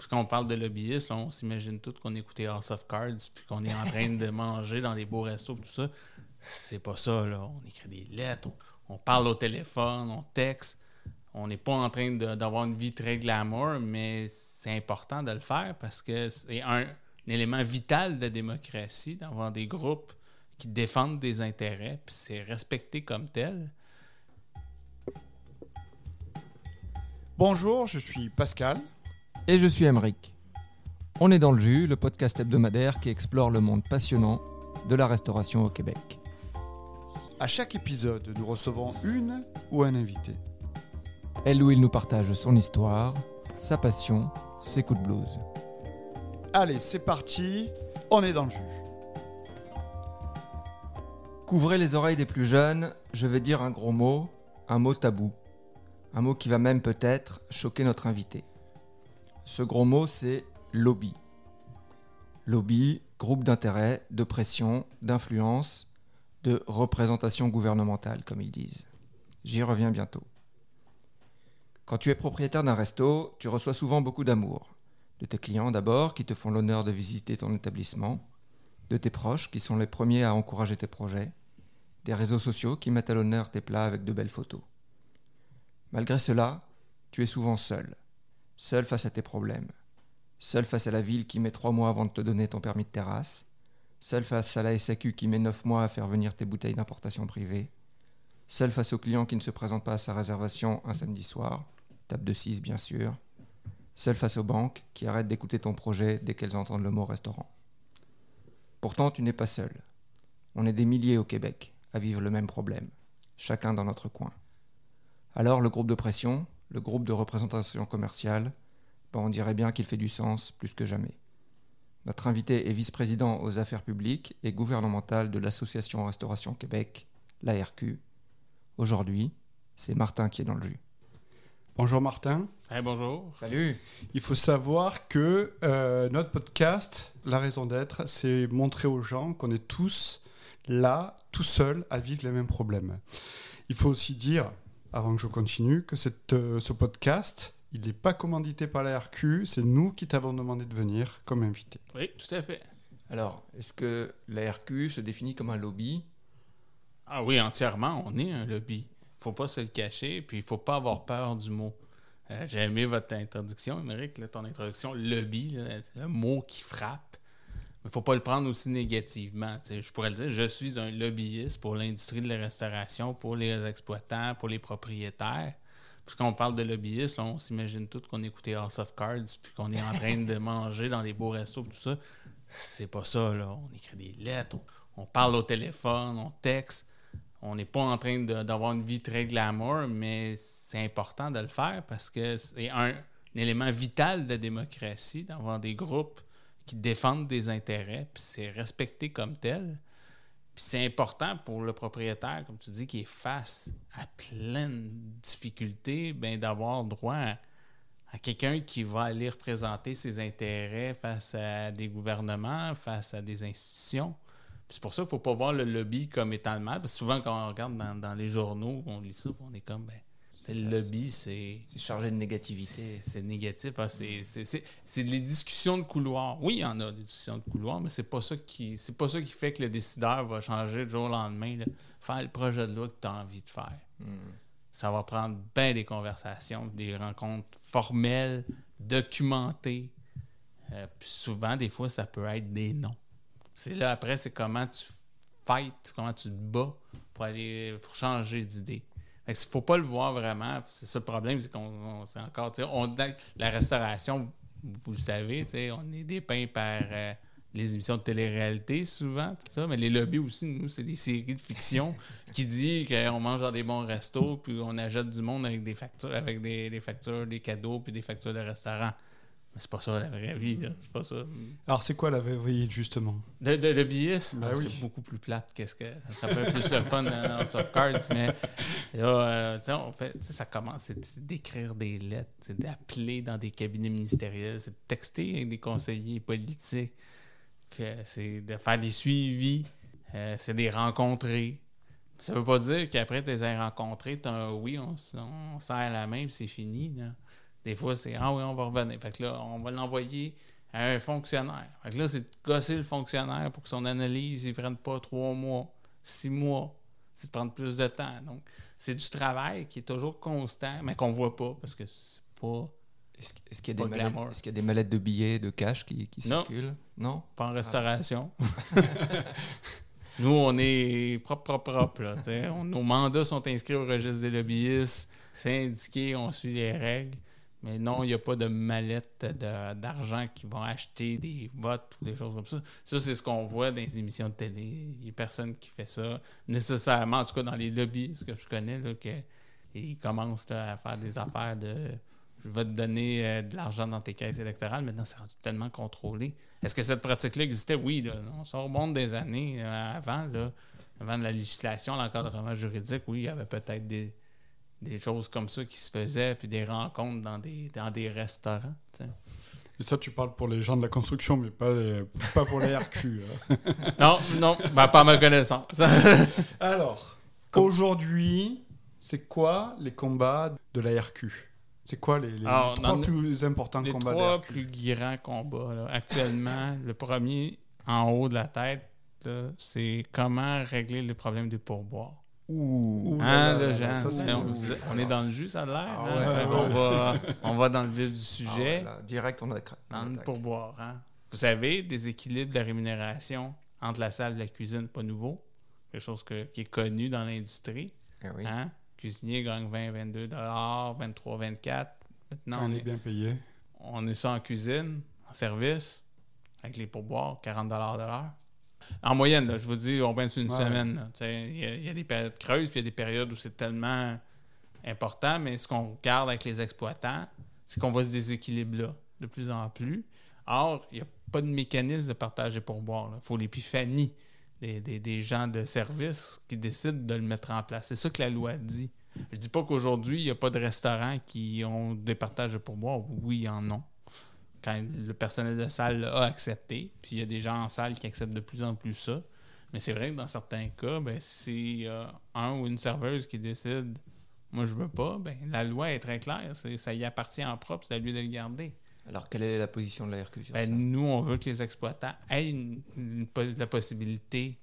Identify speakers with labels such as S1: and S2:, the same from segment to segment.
S1: Puis quand on parle de lobbyistes, on s'imagine tout qu'on écoutait House of Cards, puis qu'on est en train de manger dans des beaux restos, tout ça. C'est pas ça, là. On écrit des lettres, on, parle au téléphone, on texte. On n'est pas en train d'avoir une vie très glamour, mais c'est important de le faire parce que c'est un, élément vital de la démocratie d'avoir des groupes qui défendent des intérêts, puis c'est respecté comme tel.
S2: Bonjour, je suis Pascal.
S3: Et je suis Emeric. On est dans le jus, le podcast hebdomadaire qui explore le monde passionnant de la restauration au Québec.
S2: À chaque épisode, nous recevons une ou un invité.
S3: Elle ou il nous partage son histoire, sa passion, ses coups de blues.
S2: Allez, c'est parti, on est dans le jus.
S3: Couvrez les oreilles des plus jeunes, je vais dire un gros mot, un mot tabou. Un mot qui va même peut-être choquer notre invité. Ce gros mot, c'est lobby. Lobby, groupe d'intérêt, de pression, d'influence, de représentation gouvernementale, comme ils disent. J'y reviens bientôt. Quand tu es propriétaire d'un resto, tu reçois souvent beaucoup d'amour. De tes clients d'abord, qui te font l'honneur de visiter ton établissement, de tes proches, qui sont les premiers à encourager tes projets, des réseaux sociaux qui mettent à l'honneur tes plats avec de belles photos. Malgré cela, tu es souvent seul, seul face à tes problèmes, seul face à la ville qui met trois mois avant de te donner ton permis de terrasse, seul face à la SAQ qui met neuf mois à faire venir tes bouteilles d'importation privée, seul face au client qui ne se présente pas à sa réservation un samedi soir, tape de 6 bien sûr, seul face aux banques qui arrêtent d'écouter ton projet dès qu'elles entendent le mot restaurant. Pourtant, tu n'es pas seul. On est des milliers au Québec à vivre le même problème, chacun dans notre coin. Alors le groupe de pression, le groupe de représentation commerciale, ben, on dirait bien qu'il fait du sens plus que jamais. Notre invité est vice-président aux affaires publiques et gouvernementales de l'Association Restauration Québec, l'ARQ. Aujourd'hui, c'est Martin qui est dans le jus.
S2: Bonjour Martin.
S1: bonjour.
S3: Salut.
S2: Il faut savoir que euh, notre podcast, la raison d'être, c'est montrer aux gens qu'on est tous là, tout seuls, à vivre les mêmes problèmes. Il faut aussi dire, avant que je continue, que cette, euh, ce podcast, il n'est pas commandité par la RQ, c'est nous qui t'avons demandé de venir comme invité.
S1: Oui, tout à fait.
S3: Alors, est-ce que la RQ se définit comme un lobby?
S1: Ah oui, entièrement, on est un lobby. Il faut pas se le cacher, puis il faut pas avoir peur du mot. Euh, j'ai aimé votre introduction, Émeric, ton introduction, lobby, un mot qui frappe. Il ne faut pas le prendre aussi négativement. Je pourrais le dire, je suis un lobbyiste pour l'industrie de la restauration, pour les exploitants, pour les propriétaires. Puis quand on parle de lobbyiste, on s'imagine tout qu'on écoutait House of Cards, puis qu'on est en train de manger dans des beaux restos, tout ça. C'est pas ça, là. On écrit des lettres, on, parle au téléphone, on texte. On n'est pas en train d'avoir une vie très glamour, mais c'est important de le faire parce que c'est un élément vital de la démocratie d'avoir des groupes qui défendent des intérêts, puis c'est respecté comme tel. Puis c'est important pour le propriétaire, comme tu dis, qui est face à plein de difficultés, ben, d'avoir droit à, quelqu'un qui va aller représenter ses intérêts face à des gouvernements, face à des institutions. C'est pour ça qu'il ne faut pas voir le lobby comme étant le mal. Parce que souvent, quand on regarde dans, dans les journaux, on lit ça, on est comme, ben, le lobby, c'est.
S3: C'est chargé de négativité.
S1: C'est négatif. Hein, c'est des discussions de couloir. Oui, il y en a des discussions de couloir, mais c'est pas ça qui c'est pas ça qui fait que le décideur va changer du jour au lendemain. Faire le projet de loi que tu as envie de faire. Hmm. Ça va prendre bien des conversations, des rencontres formelles, documentées. Euh, puis souvent, des fois, ça peut être des noms. C'est là après, c'est comment tu fights, comment tu te bats pour aller pour changer d'idée. Il ne faut pas le voir vraiment. C'est ça le problème, c'est qu'on c'est encore. On, la restauration, vous le savez, on est dépeint par euh, les émissions de télé-réalité souvent, tout ça, mais les lobbies aussi, nous, c'est des séries de fiction qui disent qu'on mange dans des bons restos, puis on achète du monde avec des factures, avec des, des factures, des cadeaux, puis des factures de restaurant. Mais c'est pas ça la vraie vie, c'est pas ça.
S2: Alors c'est quoi la vraie vie justement?
S1: De, de, Le billet, ben ah, c'est beaucoup plus plate qu'est-ce que ça serait plus le fun dans, Soft Cards, mais là, euh, on fait, ça commence, c'est d'écrire des lettres, c'est d'appeler dans des cabinets ministériels, c'est de texter avec des conseillers politiques, c'est de faire des suivis, euh, c'est de les rencontrer. Ça veut pas dire qu'après tu les as rencontrés, tu as un oui, on, on serre la main et c'est fini. Là Des fois, c'est Ah oui, on va revenir. Fait que là, on va l'envoyer à un fonctionnaire. Fait que là, c'est de gosser le fonctionnaire pour que son analyse ne prenne pas trois mois, six mois. C'est de prendre plus de temps. Donc, c'est du travail qui est toujours constant, mais qu'on voit pas parce que c'est pas.
S3: Est-ce qu'il y, qu'il y a des mallettes de billets, de cash qui, qui
S1: Non.
S3: circulent? Non?
S1: Pas en restauration. Nous, on est propre, propre, propre. Là. On- nos mandats sont inscrits au registre des lobbyistes. C'est indiqué, on suit les règles. Mais non, il n'y a pas de mallette de- d'argent qui vont acheter des votes ou des choses comme ça. Ça, c'est ce qu'on voit dans les émissions de télé. Il n'y a personne qui fait ça nécessairement, en tout cas dans les lobbies, ce que je connais, là, que, ils commencent à faire des affaires de je vais te donner euh, de l'argent dans tes caisses électorales. Maintenant, c'est tellement contrôlé. Est-ce que cette pratique-là existait? Oui. Là, on se remonte des années euh, avant, là, avant la législation, l'encadrement juridique. Oui, il y avait peut-être des, des choses comme ça qui se faisaient, puis des rencontres dans des, dans des restaurants. tu sais.
S2: Et ça, tu parles pour les gens de la construction, mais pas, les- pas pour les RQ. hein.
S1: Non, non, ben, pas à ma connaissance.
S2: Alors, aujourd'hui, c'est quoi les combats de la RQ C'est quoi les, les
S1: Alors,
S2: trois plus importants
S1: les
S2: combats de la RQ
S1: plus grands combats. là. Actuellement, le premier en haut de la tête, c'est comment régler les problèmes des pourboires.
S3: Ouh.
S2: Ouh
S1: Hein,
S2: là là
S1: là,
S2: là,
S1: Jean,
S2: ça, c'est-
S1: on, on est dans le jus, ça a l'air.
S3: Ah
S1: hein?
S3: ouais,
S1: Fait
S3: ouais,
S1: qu'on
S3: ouais.
S1: va, on va dans le vif du
S3: Ah
S1: sujet,
S3: ouais, là, direct, on a
S1: dans
S3: on
S1: le pourboire. Hein? Vous savez, des équilibres de la rémunération entre la salle et la cuisine, pas nouveau. Quelque chose que- qui est connu dans l'industrie.
S3: Eh oui.
S1: Hein? Cuisinier gagne 20, 22 23, 24. Maintenant,
S2: On
S1: on
S2: est
S1: est,
S2: bien payé.
S1: on est ça en cuisine, en service, avec les pourboires, 40 de l'heure. En moyenne, là, je vous dis, on pense une
S2: Ouais.
S1: semaine. Il y, a- il y a des périodes creuses, puis il y a des périodes où c'est tellement important, mais ce qu'on regarde avec les exploitants, c'est qu'on voit ce déséquilibre-là de plus en plus. Or, il n'y a pas de mécanisme de partage des pourboires. Il faut l'épiphanie des, des- des gens de service qui décident de le mettre en place. C'est ça que la loi dit. Je dis pas qu'aujourd'hui, il n'y a pas de restaurants qui ont des partages de pourboires. Oui, il y en a. Quand le personnel de salle a accepté, puis il y a des gens en salle qui acceptent de plus en plus ça. Mais c'est vrai que dans certains cas, ben, c'est euh, un ou une serveuse qui décide moi je veux pas, ben, la loi est très claire. C'est- Ça y appartient en propre, c'est à lui de le garder.
S3: Alors, quelle est la position de la RQ sur
S1: Ben,
S3: ça?
S1: nous, on veut que les exploitants aient une- une po- la possibilité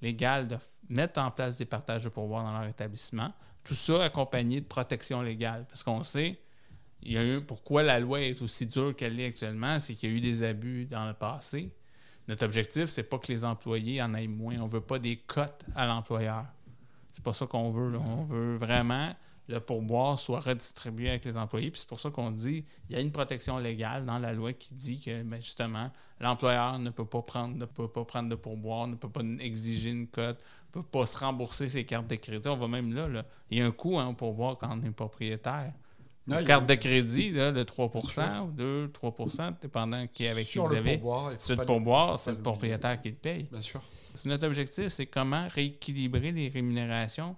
S1: légale de mettre en place des partages de pourboire dans leur établissement. Tout ça accompagné de protection légale. Parce qu'on sait, il y a eu, pourquoi la loi est aussi dure qu'elle est actuellement, c'est qu'il y a eu des abus dans le passé. Notre objectif, c'est pas que les employés en aient moins. On veut pas des cotes à l'employeur. C'est pas ça qu'on veut. On veut vraiment le pourboire soit redistribué avec les employés. Puis c'est pour ça qu'on dit il y a une protection légale dans la loi qui dit que ben, justement l'employeur ne peut pas prendre ne peut pas prendre de pourboire, ne peut pas exiger une cote, ne peut pas se rembourser ses cartes de crédit. On va même là, là. il y a un coût hein, au pourboire quand on est propriétaire.
S2: A-
S1: Carte de crédit, là, le 3
S2: Bien sûr.
S1: ou 2, 3% dépendant qui avec qui vous avez.
S2: pas
S1: le pourboire, c'est le propriétaire qui le paye.
S2: Bien sûr.
S1: C'est notre objectif, c'est comment rééquilibrer les rémunérations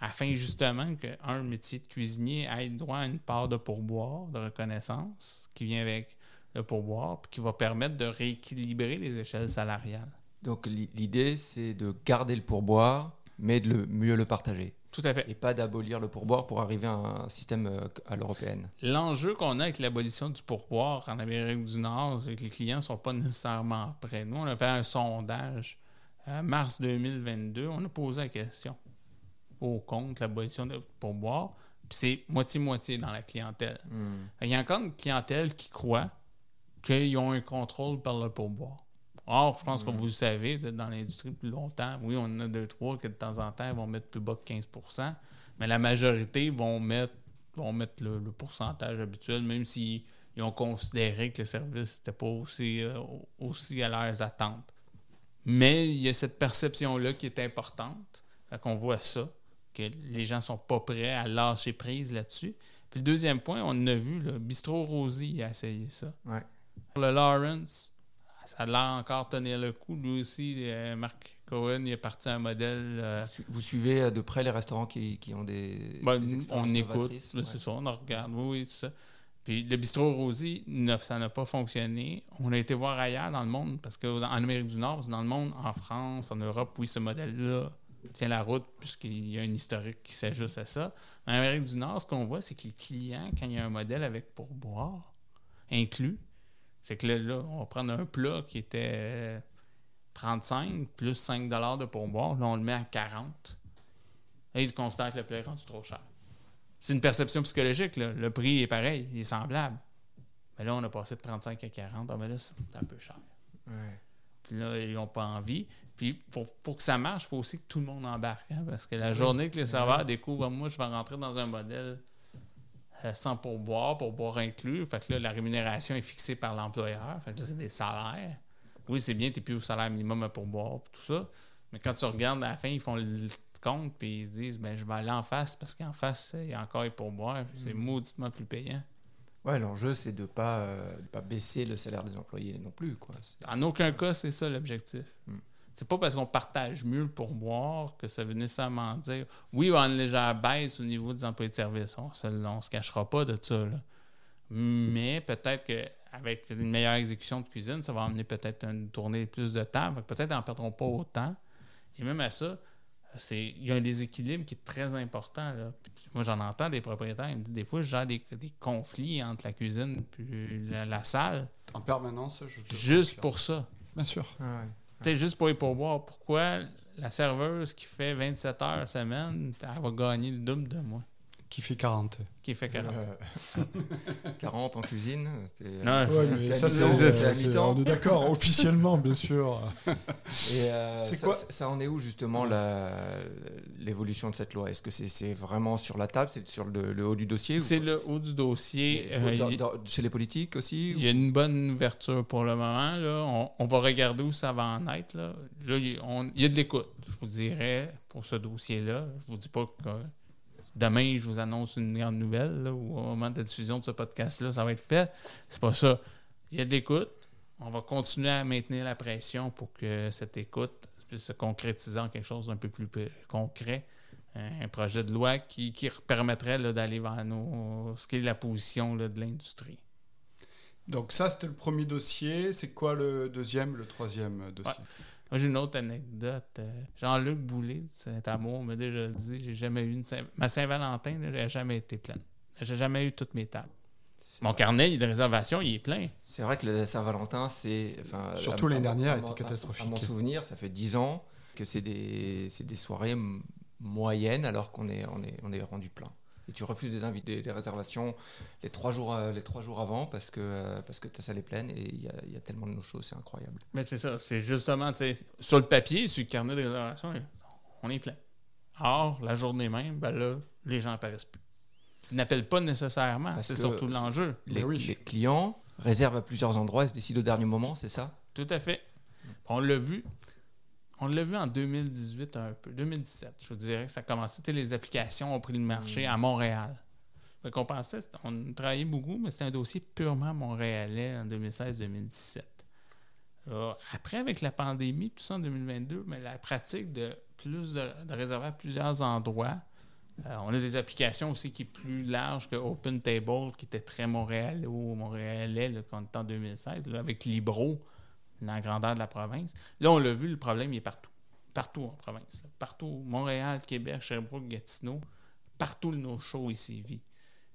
S1: afin justement qu'un métier de cuisinier ait droit à une part de pourboire, de reconnaissance qui vient avec le pourboire, puis qui va permettre de rééquilibrer les échelles salariales.
S3: Donc, l'i- l'idée, c'est de garder le pourboire, mais de le, mieux le partager.
S1: Tout à fait.
S3: Et pas d'abolir le pourboire pour arriver à un système euh, à l'européenne.
S1: L'enjeu qu'on a avec l'abolition du pourboire en Amérique du Nord, c'est que les clients ne sont pas nécessairement prêts. Nous, on a fait un sondage en mars 2022. On a posé la question au contre l'abolition du pourboire. Puis c'est moitié-moitié dans la clientèle.
S3: Hmm.
S1: Il y a encore une clientèle qui croit qu'ils ont un contrôle par le pourboire. Or, je pense que vous le savez, vous êtes dans l'industrie depuis longtemps. Oui, on en a deux, trois que de temps en temps, vont mettre plus bas que 15% mais la majorité vont mettre, vont mettre le, le pourcentage habituel, même s'ils ils ont considéré que le service n'était pas aussi, euh, aussi à leurs attentes. Mais il y a cette perception-là qui est importante. Fait qu'on voit ça, que les gens sont pas prêts à lâcher prise là-dessus. Puis le deuxième point, on a vu, le Bistro Rosie a essayé ça.
S3: Ouais.
S1: Le Lawrence, ça a l'air encore tenir le coup. Lui aussi, euh, Marc Cohen, il est parti un modèle. euh,
S3: Vous su- Vous suivez euh, de près les restaurants qui, qui ont des,
S1: ben,
S3: des
S1: on écoute,
S3: ouais.
S1: c'est ça, on en regarde, oui, c'est ça. Puis le bistrot Rosie, ça n'a pas fonctionné. On a été voir ailleurs dans le monde, parce qu'en Amérique du Nord, dans le monde, en France, en Europe, oui, ce modèle-là tient la route puisqu'il y a un historique qui s'ajuste à ça. En Amérique du Nord, ce qu'on voit, c'est que les clients, quand il y a un modèle avec pourboire inclus, c'est que là, là, on va prendre un plat qui était euh, 35 plus 5 de pourboire. Là, on le met à 40. Et ils considèrent que le plat est rendu trop cher. C'est une perception psychologique. Là. Le prix est pareil, il est semblable. Mais là, on a passé de 35 à 40. Ah, mais là, c'est un peu cher.
S3: Ouais.
S1: Puis là, ils n'ont pas envie. Puis pour, pour que ça marche, il faut aussi que tout le monde embarque. hein, parce que la journée que les serveurs découvrent, moi, je vais rentrer dans un modèle euh, sans pourboire, pourboire inclus. Fait que là, la rémunération est fixée par l'employeur. Fait que là, c'est des salaires. Oui, c'est bien, tu n'es plus au salaire minimum à pourboire, tout ça. Mais quand tu regardes à la fin, ils font le compte, puis ils se disent, ben, je vais aller en face, parce qu'en face, il y a encore les pourboires. C'est
S3: Mm.
S1: mauditement plus payant.
S3: Ouais, l'enjeu, c'est de ne pas, euh, de pas baisser le salaire des employés non plus. Quoi.
S1: En aucun cas, c'est ça l'objectif.
S3: Mm.
S1: C'est pas parce qu'on partage mieux le pourboire que ça veut nécessairement dire oui, y avoir une légère baisse au niveau des employés de service. On se, on se cachera pas de ça. là. Mais peut-être qu'avec une meilleure exécution de cuisine, ça va amener peut-être une tournée plus de temps. Peut-être n'en perdront pas autant. Et même à ça, c'est il y a un déséquilibre qui est très important. là. Moi, j'en entends des propriétaires, ils me disent des fois, je gère des, des conflits entre la cuisine et la, la salle,
S2: En permanence, je te
S1: juste
S2: confirme.
S1: pour ça.
S2: Bien sûr.
S1: Tu sais, juste pour les pourboires, pourquoi la serveuse qui fait 27 heures semaine, elle va gagner le double de moi,
S2: Qui fait 40.
S1: qui fait 40?
S3: Euh, 40 en cuisine. c'était-
S1: Non,
S2: Ouais, mais
S3: C'est
S2: ça, c'est-
S3: mi-temps.
S2: on est d'accord, officiellement, bien sûr.
S3: Et euh, ça,
S2: quoi
S3: ça- ça en est où justement la- l'évolution de cette loi? Est-ce que c'est c'est vraiment sur la table C'est sur le, le haut du dossier
S1: C'est le haut du dossier. Euh,
S3: dans-
S1: il-
S3: dans- Chez les politiques aussi
S1: Il y a une bonne ouverture pour le moment. Là. On, on va regarder où ça va en être. Là, Là, il, il y a de l'écoute, je vous dirais, pour ce dossier-là. Je vous dis pas que demain, je vous annonce une grande nouvelle là, ou au moment de la diffusion de ce podcast-là, ça va être fait. C'est pas ça. Il y a de l'écoute. On va continuer à maintenir la pression pour que cette écoute puisse se concrétiser en quelque chose d'un peu plus concret. Un projet de loi qui, qui permettrait d'aller vers nos, ce qui est la position là, de l'industrie.
S2: Donc ça, c'était le premier dossier. C'est quoi le deuxième, le troisième dossier?
S1: Moi, j'ai une autre anecdote. Euh, Jean-Luc Boulay de Saint-Amour m'a déjà dit j'ai jamais eu une Saint- ma Saint-Valentin, j'ai jamais été pleine. J'ai jamais eu toutes mes tables.
S3: C'est
S1: Mon
S3: vrai-
S1: carnet de réservation, il est plein.
S3: C'est vrai que le Saint-Valentin, c'est. enfin,
S2: Surtout l'année dernière, était
S3: mon-
S2: catastrophique.
S3: À mon souvenir, ça fait 10 ans que c'est des, soirées moyennes alors qu'on est, on est, on est rendu plein. Et tu refuses des, invités, des, des réservations les trois jours, euh, les trois jours avant parce que, euh, parce que ta salle est pleine et il y a, il y a tellement de no-shows, c'est incroyable.
S1: Mais c'est ça. C'est justement, tu sais, sur le papier, sur le carnet de réservation, on est plein. Or, la journée même, ben là, les gens apparaissent plus. Ils n'appellent pas nécessairement. C'est surtout l'enjeu.
S3: Les,
S2: oui.
S3: les clients réservent à plusieurs endroits et se décident au dernier moment, c'est ça?
S1: Tout à fait. On l'a vu. On l'a vu en 2018 un peu. 2017, je vous dirais que ça a commencé. Les applications ont pris le marché à Montréal. Fait qu'on pensait, c'était- on travaillait beaucoup, mais c'était un dossier purement montréalais en 2016-2017. Là, Après, avec la pandémie, tout ça en 2022, mais la pratique de plus de, de réserver à plusieurs endroits, euh, on a des applications aussi qui est plus large que Open Table, qui était très montréalais ou montréalais là, quand on était en 2016, là, avec Libro, la grandeur de la province. Là, on l'a vu, le problème il est partout. Partout en province. Partout. Montréal, Québec, Sherbrooke, Gatineau. Partout le no-show ici vit.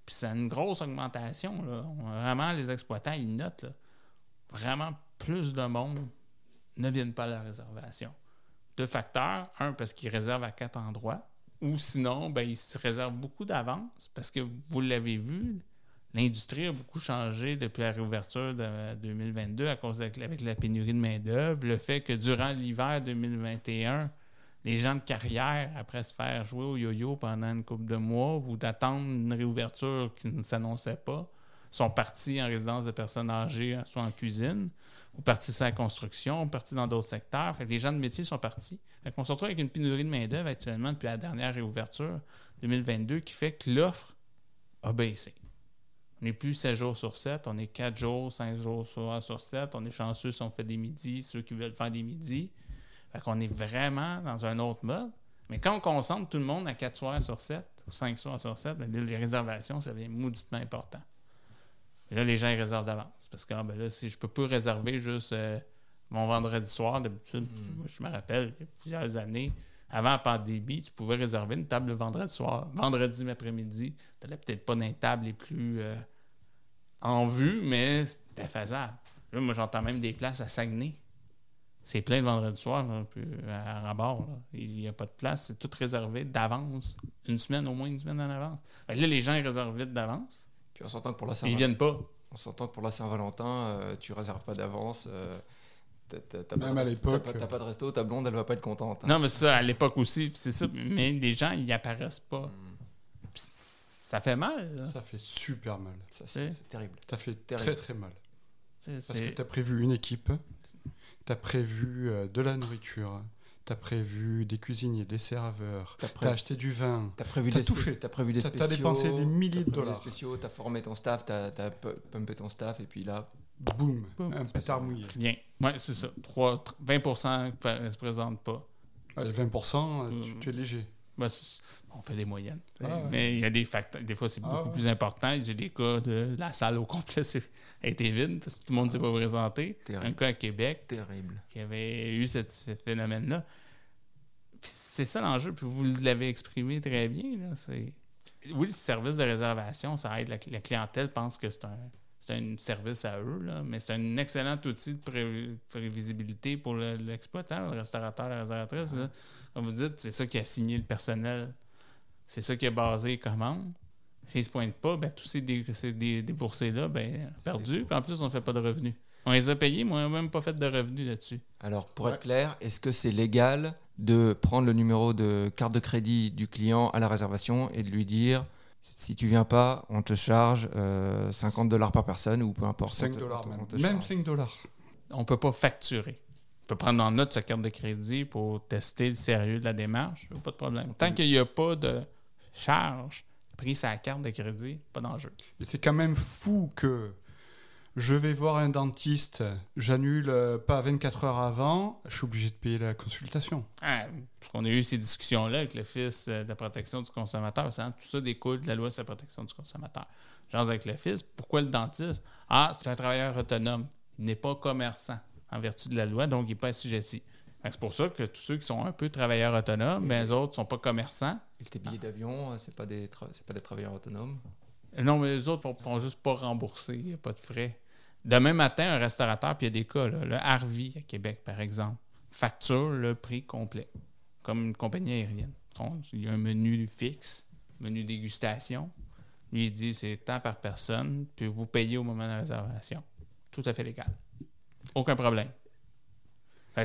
S1: Puis c'est une grosse augmentation. Là. Vraiment, les exploitants, ils notent vraiment plus de monde ne viennent pas à la réservation. Deux facteurs. Un, parce qu'ils réservent à quatre endroits. Ou sinon, ben, ils se réservent beaucoup d'avance parce que vous l'avez vu, l'industrie a beaucoup changé depuis la réouverture de 2022 à cause de, avec la pénurie de main-d'œuvre. Le fait que durant l'hiver 2021, les gens de carrière, après se faire jouer au yo-yo pendant une couple de mois ou d'attendre une réouverture qui ne s'annonçait pas, sont partis en résidence de personnes âgées, soit en cuisine, ou partis sur la construction, ou partis dans d'autres secteurs. Les gens de métier sont partis. Qu'on se retrouve avec une pénurie de main-d'œuvre actuellement depuis la dernière réouverture 2022 qui fait que l'offre a baissé. On n'est plus 7 jours sur 7, on est 4 jours, 5 jours sur, sur 7. On est chanceux si on fait des midis, ceux qui veulent faire des midis. Fait qu'on est vraiment dans un autre mode. Mais quand on concentre tout le monde à 4 soirs sur 7 ou 5 soirs sur 7, ben les réservations, ça devient mauditement important. Et là, les gens ils réservent d'avance. Parce que ah, ben là, si je peux pas réserver juste euh, mon vendredi soir, d'habitude,
S3: Mm.
S1: moi, je me rappelle, il y a plusieurs années, Avant la pandémie, tu pouvais réserver une table le vendredi soir. Vendredi après-midi, tu n'allais peut-être pas dans les tables les plus euh, en vue, mais c'était faisable. Là, moi, j'entends même des places à Saguenay. C'est plein le vendredi soir, là, puis à Rabord. là. Il n'y a pas de place. C'est tout réservé d'avance. Une semaine, au moins une semaine en avance. Fait que là, les gens, ils réservent vite d'avance.
S3: Puis on s'entend que pour la
S1: Puis ils
S3: Saint-Valentin,
S1: viennent pas.
S3: on s'entend que pour la Saint-Valentin, euh, tu réserves pas d'avance. euh, t'as- t'as- t'as
S2: Même
S3: pas
S2: à
S3: de-
S2: l'époque,
S3: T'as pas, pas de resto, ta blonde, elle va pas être contente. hein.
S1: Non, mais c'est ça, à l'époque aussi, c'est ça. Mais les gens, ils apparaissent pas.
S3: Mm.
S1: Ça fait mal. là.
S2: Ça fait super mal.
S3: Ça, c'est, terrible.
S2: Ça fait
S3: Terrible.
S2: très très mal.
S1: Tu
S2: Parce que tu as prévu une équipe, tu as prévu euh, de la nourriture, tu as prévu des cuisiniers, des serveurs,
S3: T'as
S2: tu
S3: pré-
S2: as acheté du vin.
S3: T'as prévu
S2: T'as
S3: des
S2: tout fait.
S3: T'as prévu des spéciaux.
S2: t'as dépensé des milliers de
S3: t'as prévu
S2: dollars.
S3: Spéciaux, t'as formé ton staff, t'as, t'as pu- pumpé ton staff, et puis là,
S2: Boum,
S1: Boum.
S2: un pétard mouillé.
S1: Rien. Ouais, c'est ça. Trois- tr- 20 ne se présentent pas.
S2: Allez, 20%, euh, tu,
S1: Mm.
S2: tu es léger.
S1: Ben, on fait des moyennes.
S2: Ah ouais.
S1: Mais il y a des facteurs. Des fois, c'est
S2: Ah
S1: beaucoup
S2: ouais.
S1: plus important. J'ai des cas de la salle au complet a été vide parce que tout le monde ne s'est pas présenté.
S3: Terrible.
S1: Un cas à Québec
S3: terrible.
S1: qui avait eu ce phénomène-là. C'est ça l'enjeu. Puis vous l'avez exprimé très bien. là, c'est- Oui, le service de réservation, ça aide. La, la clientèle pense que c'est un, c'est un service à eux, là, mais c'est un excellent outil de pré- prévisibilité pour le- l'exploitant, le restaurateur, la réservatrice. là. Comme vous dites, c'est ça qui a signé le personnel. C'est ça qui a basé les commandes. S'ils ne se pointent pas, ben, tous ces, dé- ces dé- déboursés-là, ben, perdus. Puis en plus, on ne fait pas de revenus. On les a payés, mais on n'a même pas fait de revenus là-dessus.
S3: Alors, pour
S2: Ouais.
S3: être clair, est-ce que c'est légal de prendre le numéro de carte de crédit du client à la réservation et de lui dire si tu viens pas, on te charge euh, 50 dollars par personne ou peu importe.
S2: 5
S3: on te-
S2: dollars même. Même
S3: charge.
S2: 5 dollars.
S1: on ne peut pas facturer. On peut prendre en note sa carte de crédit pour tester le sérieux de la démarche. Pas de problème. Tant qu'il n'y a pas de charge pris sa carte de crédit, pas d'enjeu.
S2: Et c'est quand même fou que je vais voir un dentiste, j'annule euh, pas 24 heures avant, je suis obligé de payer la consultation.
S1: Ah, parce qu'on a eu ces discussions-là avec l'Office euh, de la protection du consommateur. Tout ça découle de la loi sur la protection du consommateur. Genre avec l'Office, pourquoi le dentiste? Ah, c'est un travailleur autonome. Il n'est pas commerçant en vertu de la loi, donc il n'est pas assujetti. C'est pour ça que tous ceux qui sont un peu travailleurs autonomes, ben, les autres ne sont pas commerçants.
S3: Et tes billets d'avion, euh, c'est pas des pas des travailleurs autonomes?
S1: Non, mais les autres ne font juste pas rembourser, il n'y a pas de frais. Demain matin, un restaurateur, puis il y a des cas, le Harvey à Québec, par exemple, facture le prix complet, comme une compagnie aérienne. Il y a un menu fixe, menu dégustation. Lui, il dit c'est tant par personne, puis vous payez au moment de la réservation. Tout à fait légal. Aucun problème.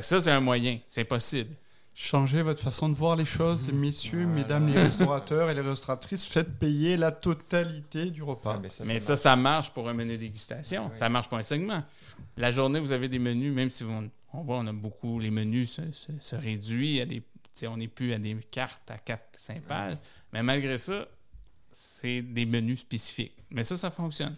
S1: Ça, c'est un moyen. C'est possible.
S2: Changez votre façon de voir les choses, messieurs,
S3: Voilà.
S2: mesdames les restaurateurs et les restauratrices, faites payer la totalité du repas.
S3: Ah, mais ça,
S1: Mais
S3: ça
S1: ça, ça marche pour un menu dégustation. Ça marche pour un segment. La journée, vous avez des menus, même si vous- on voit, on a beaucoup, les menus se, se, se réduisent à des. On n'est plus à des cartes à 4-5 pages. Mais malgré ça, c'est des menus spécifiques. Mais ça, ça fonctionne.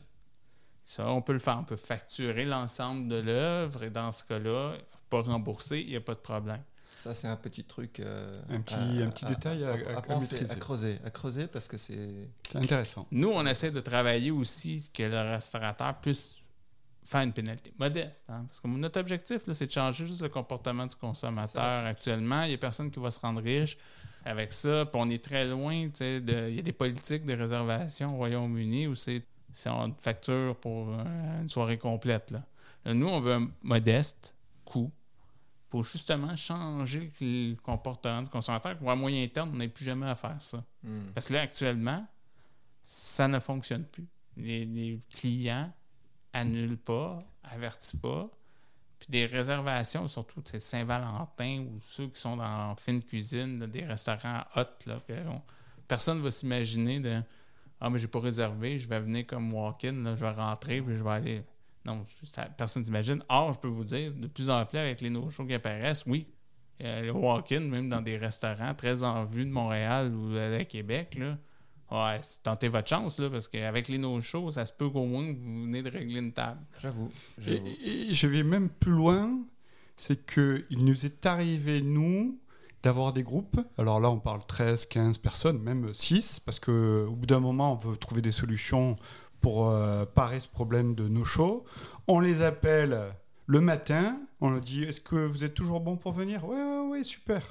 S1: Ça, on peut le faire. On peut facturer l'ensemble de l'œuvre et dans ce cas-là, pas rembourser, il n'y a pas de problème.
S3: Ça, c'est un petit truc. euh,
S2: Un petit- un petit détail à- à- à
S3: penser,
S2: maîtriser.
S3: à creuser, à creuser parce que c'est.
S2: C'est intéressant.
S1: Nous, on essaie de travailler aussi que le restaurateur puisse faire une pénalité modeste. hein, parce que notre objectif, là, c'est de changer juste le comportement du consommateur actuellement. Il n'y a personne qui va se rendre riche avec ça. Puis on est très loin. tu sais, de- Il y a des politiques de réservation au Royaume-Uni où c'est c'est en facture pour euh, une soirée complète. Là. Là, nous, on veut un modeste coût pour justement changer le comportement du consommateur. Pour à moyen terme, on n'est plus jamais à faire ça.
S3: Hmm.
S1: Parce que là, actuellement, ça ne fonctionne plus. Les, les clients annulent pas, avertissent pas. Puis des réservations, surtout Saint-Valentin ou ceux qui sont dans fine cuisine, là, des restaurants hot, là, on- personne ne va s'imaginer de Ah, mais j'ai pas réservé, je vais venir comme walk-in, je vais rentrer, puis je vais aller. Non, ça- personne s'imagine. Or, je peux vous dire, de plus en plus avec les no-shows qui apparaissent, oui, euh, le walk-in, même dans des restaurants très en vue de Montréal ou à Québec, là, ouais, c'est- tentez votre chance, là, parce qu'avec les no-shows, ça se peut qu'au moins vous venez de régler une table.
S3: J'avoue.
S2: Je vais même plus loin, c'est que il nous est arrivé, nous, d'avoir des groupes. Alors là, on parle 13, 15 personnes, même 6, parce que au bout d'un moment, on veut trouver des solutions pour euh, parer ce problème de nos shows. On les appelle le matin, on leur dit Est-ce que vous êtes toujours bon pour venir? Ouais, ouais, ouais, super.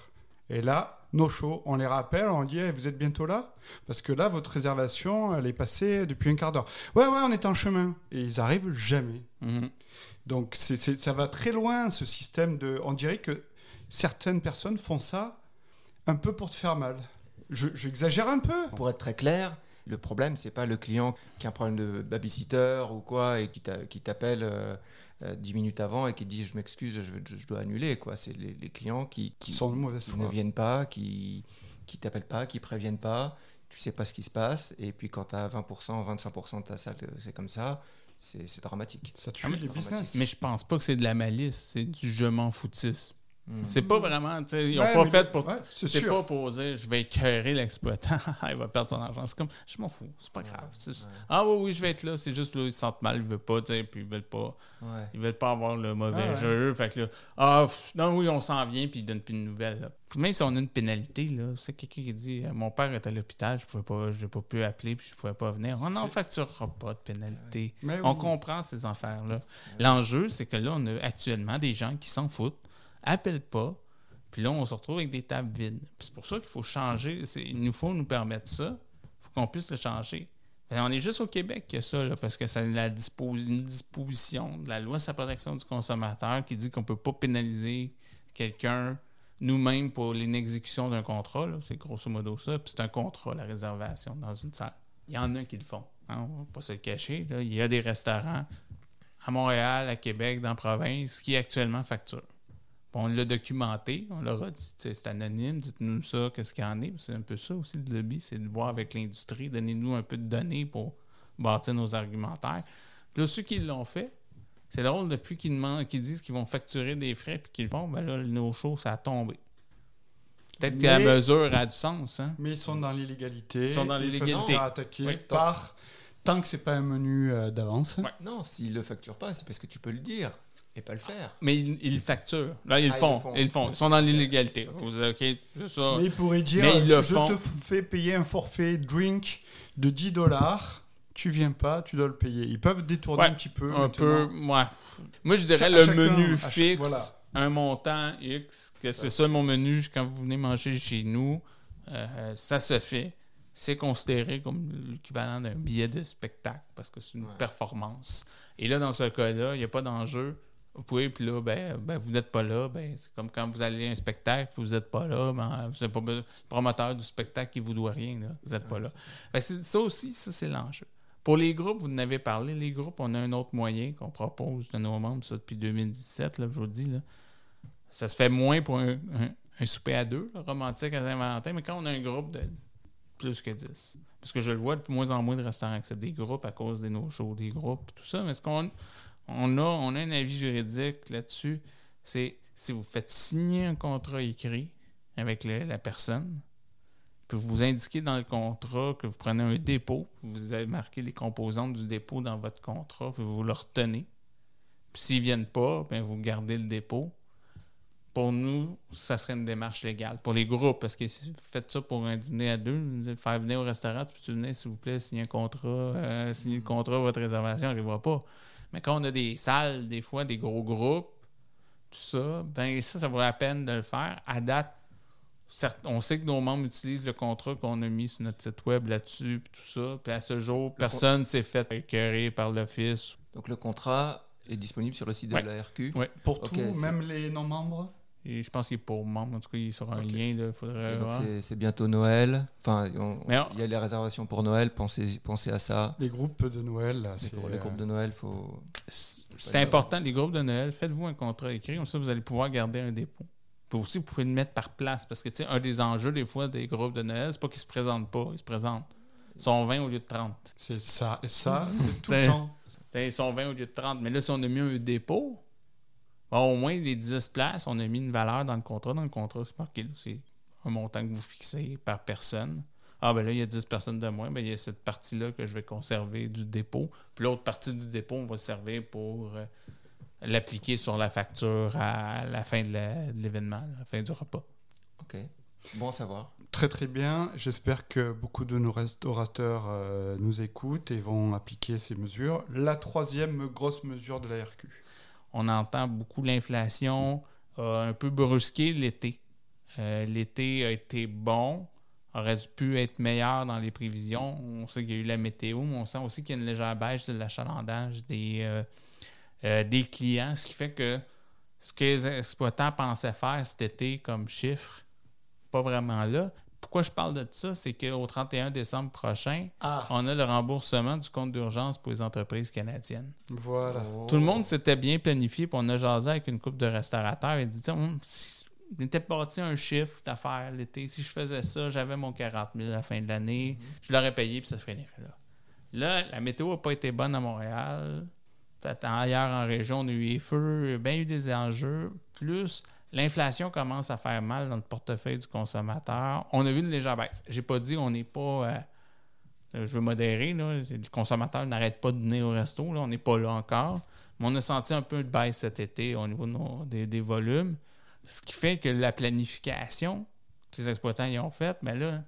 S2: Et là, no show. On les rappelle, on dit Eh, vous êtes bientôt là? Parce que là, votre réservation, elle est passée depuis un quart d'heure. Ouais, ouais, on est en chemin. Et ils arrivent jamais.
S1: Mhm.
S2: Donc ça va très loin, ce système de... On dirait que certaines personnes font ça un peu pour te faire mal. Je- J'exagère un peu.
S3: Pour être très clair, le problème, c'est pas le client qui a un problème de babysitter ou quoi et qui t'a- qui t'appelle euh, euh, 10 minutes avant et qui dit je m'excuse, je, dois annuler. quoi. C'est les, les clients qui,
S2: Qui sont de mauvaise foi.
S3: ne viennent pas, qui qui t'appellent pas, qui préviennent pas. Tu sais pas ce qui se passe. Et puis quand tu as 20%, 25% de ta salle, c'est comme ça, c'est dramatique.
S2: Ça tue
S1: Ah, mais-
S2: les business.
S1: Mais je pense pas que c'est de la malice, c'est du je m'en foutisme.
S3: Mm.
S1: C'est pas vraiment, tu sais, ils ont
S2: Ouais,
S1: pas fait pour.
S2: ouais, c'est
S1: pas pour dire je vais écœurer l'exploitant, il va perdre son argent. C'est comme je m'en fous, c'est pas grave.
S3: Ouais.
S1: Ah oui, oui, je vais être là, c'est juste là, ils se sentent mal, ils veulent pas, tu sais, puis ils veulent pas. Ils veulent pas avoir le mauvais
S2: Ah ouais.
S1: jeu. Fait que là, ah, pff, non, oui, on s'en vient, puis ils donnent plus de nouvelles. là. Même si on a une pénalité, là, c'est quelqu'un qui dit euh, Mon père est à l'hôpital, je pouvais pas, je l'ai pas pu appeler, puis je pouvais pas venir. On n'en facturera pas de pénalité.
S2: Mais
S1: On
S2: oui.
S1: comprend ces affaires-là. L'enjeu, c'est que là, on a actuellement des gens qui s'en foutent, appellent pas, puis là, on se retrouve avec des tables vides. C'est pour ça qu'il faut changer. Il nous faut nous permettre ça. Il faut qu'on puisse le changer. Ben, on est juste au Québec a ça, parce que c'est la une disposition de la loi sur la protection du consommateur qui dit qu'on ne peut pas pénaliser quelqu'un nous-mêmes pour l'inexécution d'un contrat. C'est grosso modo ça. Puis c'est un contrat, la réservation dans une salle. Il y en a qui le font. hein, on va pas se le cacher. Il y a des restaurants à Montréal, à Québec, dans la province, qui actuellement facturent. Bon, on l'a documenté, on leur a dit, c'est anonyme, dites-nous ça, qu'est-ce qu'il y en est. C'est un peu ça aussi le lobby, c'est de voir avec l'industrie, donnez-nous un peu de données pour bâtir nos argumentaires. Puis là, ceux qui l'ont fait, c'est drôle, depuis qu'ils demandent, qu'ils disent qu'ils vont facturer des frais puis qu'ils le font, ben là, le no-show, ça a tombé. Peut-être que la mesure a du sens, hein?
S2: Mais ils sont dans l'illégalité.
S1: Ils sont dans l'illégalité.
S2: attaquer
S1: Oui.
S2: par tant que c'est pas un menu euh, d'avance.
S1: Ouais.
S3: Non, s'ils le facturent pas, c'est parce que tu peux le dire et pas le faire.
S1: Mais ils, ils le facturent. Là, ils le
S3: Ah, ils
S1: font.
S3: le font.
S1: Ils le font. Ils sont dans l'illégalité. Vous dites, OK, c'est ça.
S2: Mais ils pourraient dire
S1: Mais ils le
S2: je
S1: font.
S2: te fais payer un forfait drink de 10 dollars. Tu viens pas, tu dois le payer. Ils peuvent détourner
S1: Ouais,
S2: un petit peu.
S1: un
S2: maintenant.
S1: peu, ouais. Moi, je dirais
S2: Cha-
S1: le
S2: chacun,
S1: menu fixe,
S2: voilà.
S1: un montant X, que c'est ça mon menu quand vous venez manger chez nous. euh, ça se fait. C'est considéré comme l'équivalent d'un billet de spectacle parce que c'est une
S3: Ouais.
S1: performance. Et là, dans ce cas-là, il n'y a pas d'enjeu. Vous pouvez, puis là, ben, ben, vous n'êtes pas là. Ben, c'est comme quand vous allez à un spectacle, puis vous n'êtes pas là. Ben, vous n'êtes pas le promoteur du spectacle qui vous doit rien. Là. Vous n'êtes pas là. Ben, ça aussi, ça, c'est l'enjeu. Pour les groupes, vous en avez parlé. Les groupes, on a un autre moyen qu'on propose de nos membres, ça, depuis 2017, là, je vous le dis. Là. Ça se fait moins pour un, un- un souper à deux, là, romantique à Saint-Valentin, mais quand on a un groupe de plus que 10. Parce que je le vois de moins en moins de restaurants acceptent des groupes à cause des no-shows, des groupes, tout ça. Mais ce qu'on on a, on a un avis juridique là-dessus, c'est si vous faites signer un contrat écrit avec la personne, puis vous indiquez dans le contrat que vous prenez un dépôt, vous avez marqué les composantes du dépôt dans votre contrat, puis vous le retenez. Puis s'ils ne viennent pas, ben vous gardez le dépôt. Pour nous, ça serait une démarche légale. Pour les groupes, parce que si vous faites ça pour un dîner à deux, vous faire venir au restaurant, tu peux venir, s'il vous plaît, signer un contrat, euh, signer le contrat, votre réservation, je ne pas. Mais quand on a des salles, des fois, des gros groupes, tout ça, ben ça, ça vaut la peine de le faire. À date, certes, on sait que nos membres utilisent le contrat qu'on a mis sur notre site web là-dessus, puis tout ça. Puis à ce jour, personne s'est fait écœurer par l'office.
S3: Donc le contrat est disponible sur le site
S1: Ouais.
S3: de la RQ.
S1: Ouais.
S2: Pour
S3: Ok,
S2: tout, même les non-membres?
S1: Et je pense qu'il est pour membres. En tout cas, il est sur un lien. Il faudrait voir.
S3: c'est- bientôt Noël. Enfin, on-
S1: Mais on-
S3: il y a les réservations pour Noël. Pensez, pensez à ça.
S2: Les groupes de Noël, là, c'est.
S3: pour les groupes de Noël, faut.
S1: C'est important, les groupes de Noël, faites-vous un contrat écrit, comme ça vous allez pouvoir garder un dépôt. Puis aussi, vous pouvez le mettre par place, parce que tu sais, un des enjeux des fois des groupes de Noël, c'est pas qu'ils se présentent pas, ils se présentent. Ils sont 20 au lieu de 30.
S2: C'est ça. Et ça, c'est tout le temps.
S1: Ils sont 20 au lieu de 30. Mais là, si on a mis un dépôt, bon, au moins les 10 places, on a mis une valeur dans le contrat. Dans le contrat, c'est marqué, c'est un montant que vous fixez par personne. Ah, ben là, il y a 10 personnes de moins, ben il y a cette partie-là que je vais conserver du dépôt. Puis l'autre partie du dépôt, on va servir pour euh, l'appliquer sur la facture à la fin de la- de l'événement, à la fin du repas.
S3: Ok. Bon à savoir.
S2: Très très bien. J'espère que beaucoup de nos restaurateurs euh, nous écoutent et vont appliquer ces mesures. La troisième grosse mesure de la RQ.
S1: On entend beaucoup l'inflation a un peu brusqué l'été. Euh, L'été a été bon, aurait pu être meilleur dans les prévisions. On sait qu'il y a eu la météo, mais on sent aussi qu'il y a une légère baisse de l'achalandage des, euh, euh, des clients, ce qui fait que ce que les exploitants pensaient faire cet été comme chiffre, pas vraiment là. Pourquoi je parle de ça? C'est qu'au 31 décembre prochain,
S2: Ah,
S1: on a le remboursement du compte d'urgence pour les entreprises canadiennes.
S2: voilà.
S1: Tout le monde s'était bien planifié, puis on a jasé avec une couple de restaurateurs et dit Tiens, hum, si- il était parti un chiffre d'affaires l'été. Si je faisais ça, j'avais mon 40 000 à la fin de l'année. Je l'aurais payé, puis ça se finirait là. Là, la météo n'a pas été bonne à Montréal. Ailleurs en région, on a eu les feux, il y a bien eu des enjeux. Plus, l'inflation commence à faire mal dans le portefeuille du consommateur. On a vu une légère baisse. J'ai pas dit on n'est pas. euh, euh, je veux modérer, là. Le consommateur n'arrête pas de venir au resto. On n'est pas là encore. Mais on a senti un peu de baisse cet été au niveau des, volumes. Ce qui fait que la planification que les exploitants y ont faite, mais là,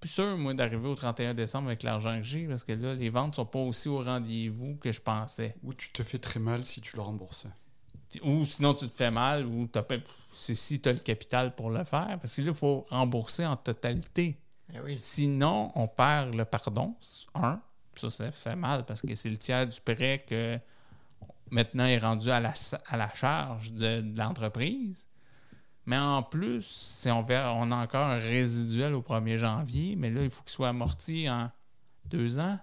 S1: plus sûr, moi, d'arriver au 31 décembre avec l'argent que j'ai, parce que là, les ventes sont pas aussi au rendez-vous que je pensais.
S2: Ou tu te fais très mal si tu le rembourses.
S1: Ou sinon, tu te fais mal, ou c'est si tu as le capital pour le faire. Parce que là, il faut rembourser en totalité.
S3: Eh oui.
S1: Sinon, on perd le pardon. Un, ça, ça fait mal parce que c'est le tiers du prêt que maintenant est rendu à la, à la charge de, de l'entreprise. Mais en plus, si on, ver- on a encore un résiduel au 1er janvier, mais là, il faut qu'il soit amorti en deux ans,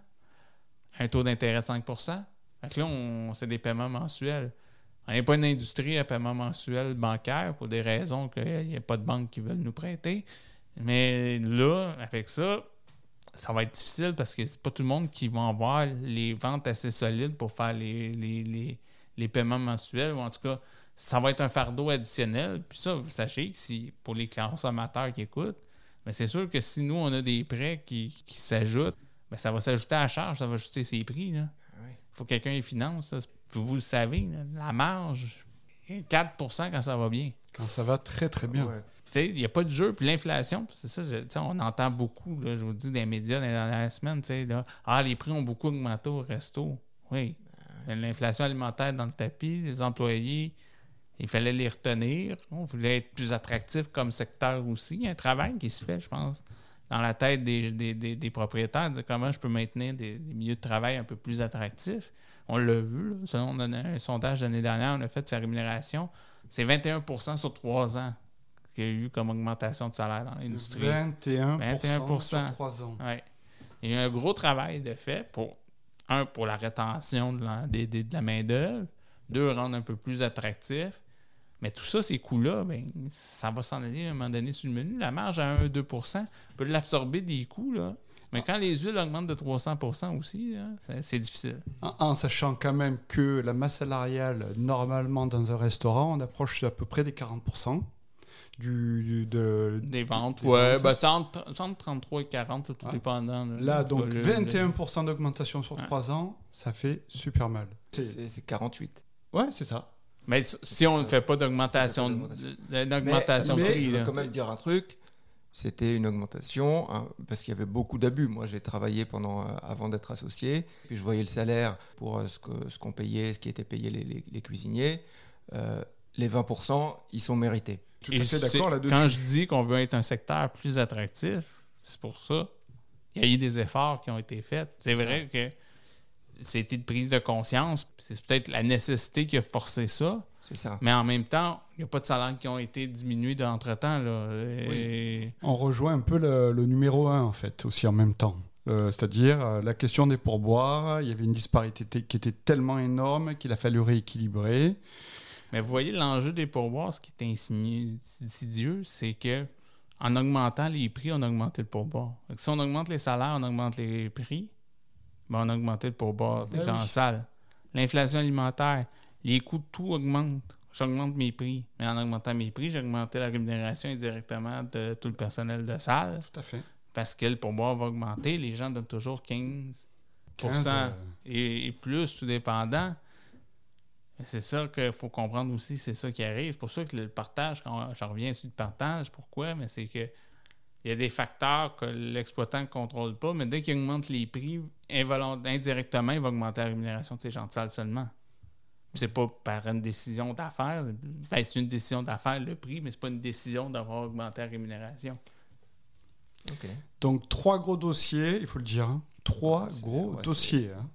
S1: un taux d'intérêt de 5 Fait que là, c'est des paiements mensuels. On n'est pas une industrie à paiement mensuel bancaire pour des raisons qu'il n'y a pas de banques qui veulent nous prêter. Mais là, avec ça, ça va être difficile parce que c'est pas tout le monde qui va avoir les ventes assez solides pour faire les, les, les, les paiements mensuels, ou en tout cas, ça va être un fardeau additionnel. Puis ça, vous sachez que si pour les consommateurs qui écoutent, mais c'est sûr que si nous, on a des prêts qui, qui s'ajoutent, ben ça va s'ajouter à la charge, ça va ajuster ses prix.
S3: Oui.
S1: Faut que quelqu'un les finance. vous le savez, là, la marge est 4% quand ça va bien.
S2: Quand ça va très très bien.
S3: Ouais.
S1: Tu sais, il n'y a pas de jeu. Puis l'inflation, c'est ça, je- on entend beaucoup, là, je vous dis, des médias dans les dernières semaines, tu sais, là, ah, les prix ont beaucoup augmenté au resto. Oui. L'inflation alimentaire dans le tapis, les employés, il fallait les retenir. On voulait être plus attractif comme secteur aussi. Il y a un travail qui se fait, je pense, dans la tête des, des, des- des propriétaires, de dire comment je peux maintenir des, milieux de travail un peu plus attractifs. On l'a vu, là. Selon on a un sondage l'année dernière, on a fait sa rémunération. C'est 21% sur trois ans qu'il y a eu comme augmentation de salaire dans l'industrie.
S2: 21%,
S1: 21%.
S2: sur 3 ans.
S1: Ouais. Il y a eu un gros travail de fait pour, un, pour la rétention de la, de la main-d'œuvre, deux, rendre un peu plus attractif. Mais tout ça, ces coûts-là, ben, ça va s'en aller à un moment donné sur le menu. La marge à 1-2% peut l'absorber des coûts, là. Mais quand les huiles augmentent de 300 aussi, c'est- c'est difficile.
S2: En, en sachant quand même que la masse salariale, normalement dans un restaurant, on approche à peu près des 40% du, du- de,
S1: Des ventes,
S2: Des
S1: ouais,
S2: ventes.
S1: ben, c'est entre, c'est entre 33 et 40, tout
S2: Ouais.
S1: dépendant. là,
S2: Là, donc
S1: volume,
S2: 21% d'augmentation sur
S1: Ouais.
S2: 3 ans, ça fait super mal. C'est
S3: 48.
S2: Ouais, c'est ça.
S1: Mais si on ne fait pas d'augmentation d'augmentation de prix,
S3: Je veux quand même dire un truc. C'était une augmentation hein, parce qu'il y avait beaucoup d'abus. Moi, j'ai travaillé pendant euh, avant d'être associé, puis je voyais le salaire pour euh, ce que ce qu'on payait, ce qui était payé les, les- les cuisiniers. Euh, les 20%, ils sont mérités.
S2: Tout
S1: Et
S2: à fait d'accord là-dessus.
S1: Quand je dis qu'on veut être un secteur plus attractif, c'est pour ça. Il y a eu des efforts qui ont été faits. C'est
S3: C'est
S1: vrai que c'était une prise de conscience. C'est peut-être la nécessité qui a forcé ça.
S3: C'est ça.
S1: Mais en même temps, il n'y a pas de salaires qui ont été diminués d'entre-temps.
S2: On rejoint un peu le, le numéro 1 en fait, aussi en même temps. Euh, C'est-à-dire euh, la question des pourboires, il y avait une disparité qui était tellement énorme qu'il a fallu rééquilibrer.
S1: Mais vous voyez, l'enjeu des pourboires, ce qui est insidieux, c'est que en augmentant les prix, on a augmenté le pourboire. Si on augmente les salaires, on augmente les prix, ben on a augmenté le pourboire des
S2: Ben
S1: gens
S2: oui.
S1: en salle. L'inflation alimentaire, les coûts de tout augmentent. J'augmente mes prix. Mais en augmentant mes prix, j'ai augmenté la rémunération indirectement de tout le personnel de salle
S2: Tout à fait.
S1: parce que le pourboire va augmenter. Les gens donnent toujours 15
S2: 15, euh,
S1: et, et plus, tout dépendant. C'est ça qu'il faut comprendre aussi, c'est ça qui arrive. C'est pour ça que le partage, quand je reviens sur le partage, pourquoi? Mais c'est que il y a des facteurs que l'exploitant ne contrôle pas, mais dès qu'il augmente les prix, involont- indirectement, il va augmenter la rémunération de ces gens de salle seulement. C'est pas par une décision d'affaires. Ben, c'est une décision d'affaires, le prix, mais c'est pas une décision d'avoir augmenté la rémunération.
S3: Ok.
S2: Donc, trois gros dossiers, il faut le dire. hein. Trois
S3: Ah,
S2: gros
S3: ouais,
S2: dossiers. Hein.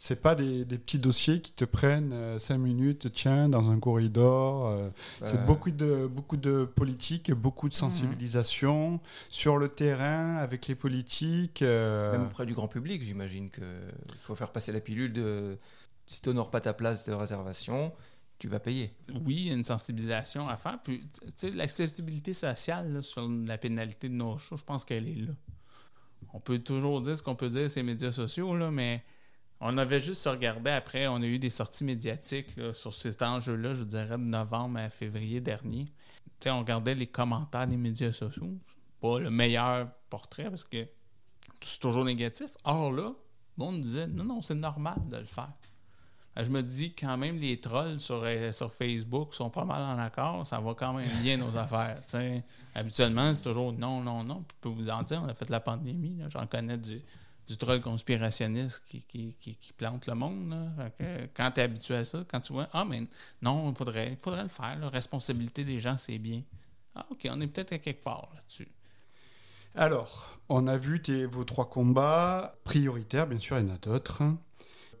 S2: C'est pas des, des petits dossiers qui te prennent euh, cinq minutes, tiens, dans un corridor. euh, c'est
S3: Euh,
S2: beaucoup de, beaucoup de politique, beaucoup de sensibilisation sur le terrain, avec les politiques. euh,
S3: Même auprès du grand public, j'imagine qu'il faut faire passer la pilule de si tu n'honores pas ta place de réservation, tu vas payer.
S1: oui, il y a une sensibilisation à faire. Puis, tu sais, l'accessibilité sociale là, sur la pénalité de nos shows, je pense qu'elle est là. On peut toujours dire ce qu'on peut dire, ces médias sociaux, là, mais on avait juste se regarder après. On a eu des sorties médiatiques là, sur cet enjeu-là, je dirais, de novembre à février dernier. On regardait les commentaires des médias sociaux. Pas le meilleur portrait parce que c'est toujours négatif. Or là, le monde disait non, non, c'est normal de le faire. Euh, Je me dis quand même les trolls sur, euh, sur Facebook sont pas mal en accord, ça va quand même bien nos affaires. Habituellement, c'est toujours non, non, non. Je peux vous en dire, on a fait la pandémie. J'en connais du, du troll conspirationniste qui, qui, qui, qui plante le monde. là. Que, euh, quand tu es habitué à ça, quand tu vois Ah, mais non, il faudrait, faudrait le faire. La responsabilité des gens, c'est bien. Ah, OK, on est peut-être à quelque part là-dessus.
S2: Alors, on a vu tes, vos trois combats prioritaires, bien sûr, il y en a d'autres.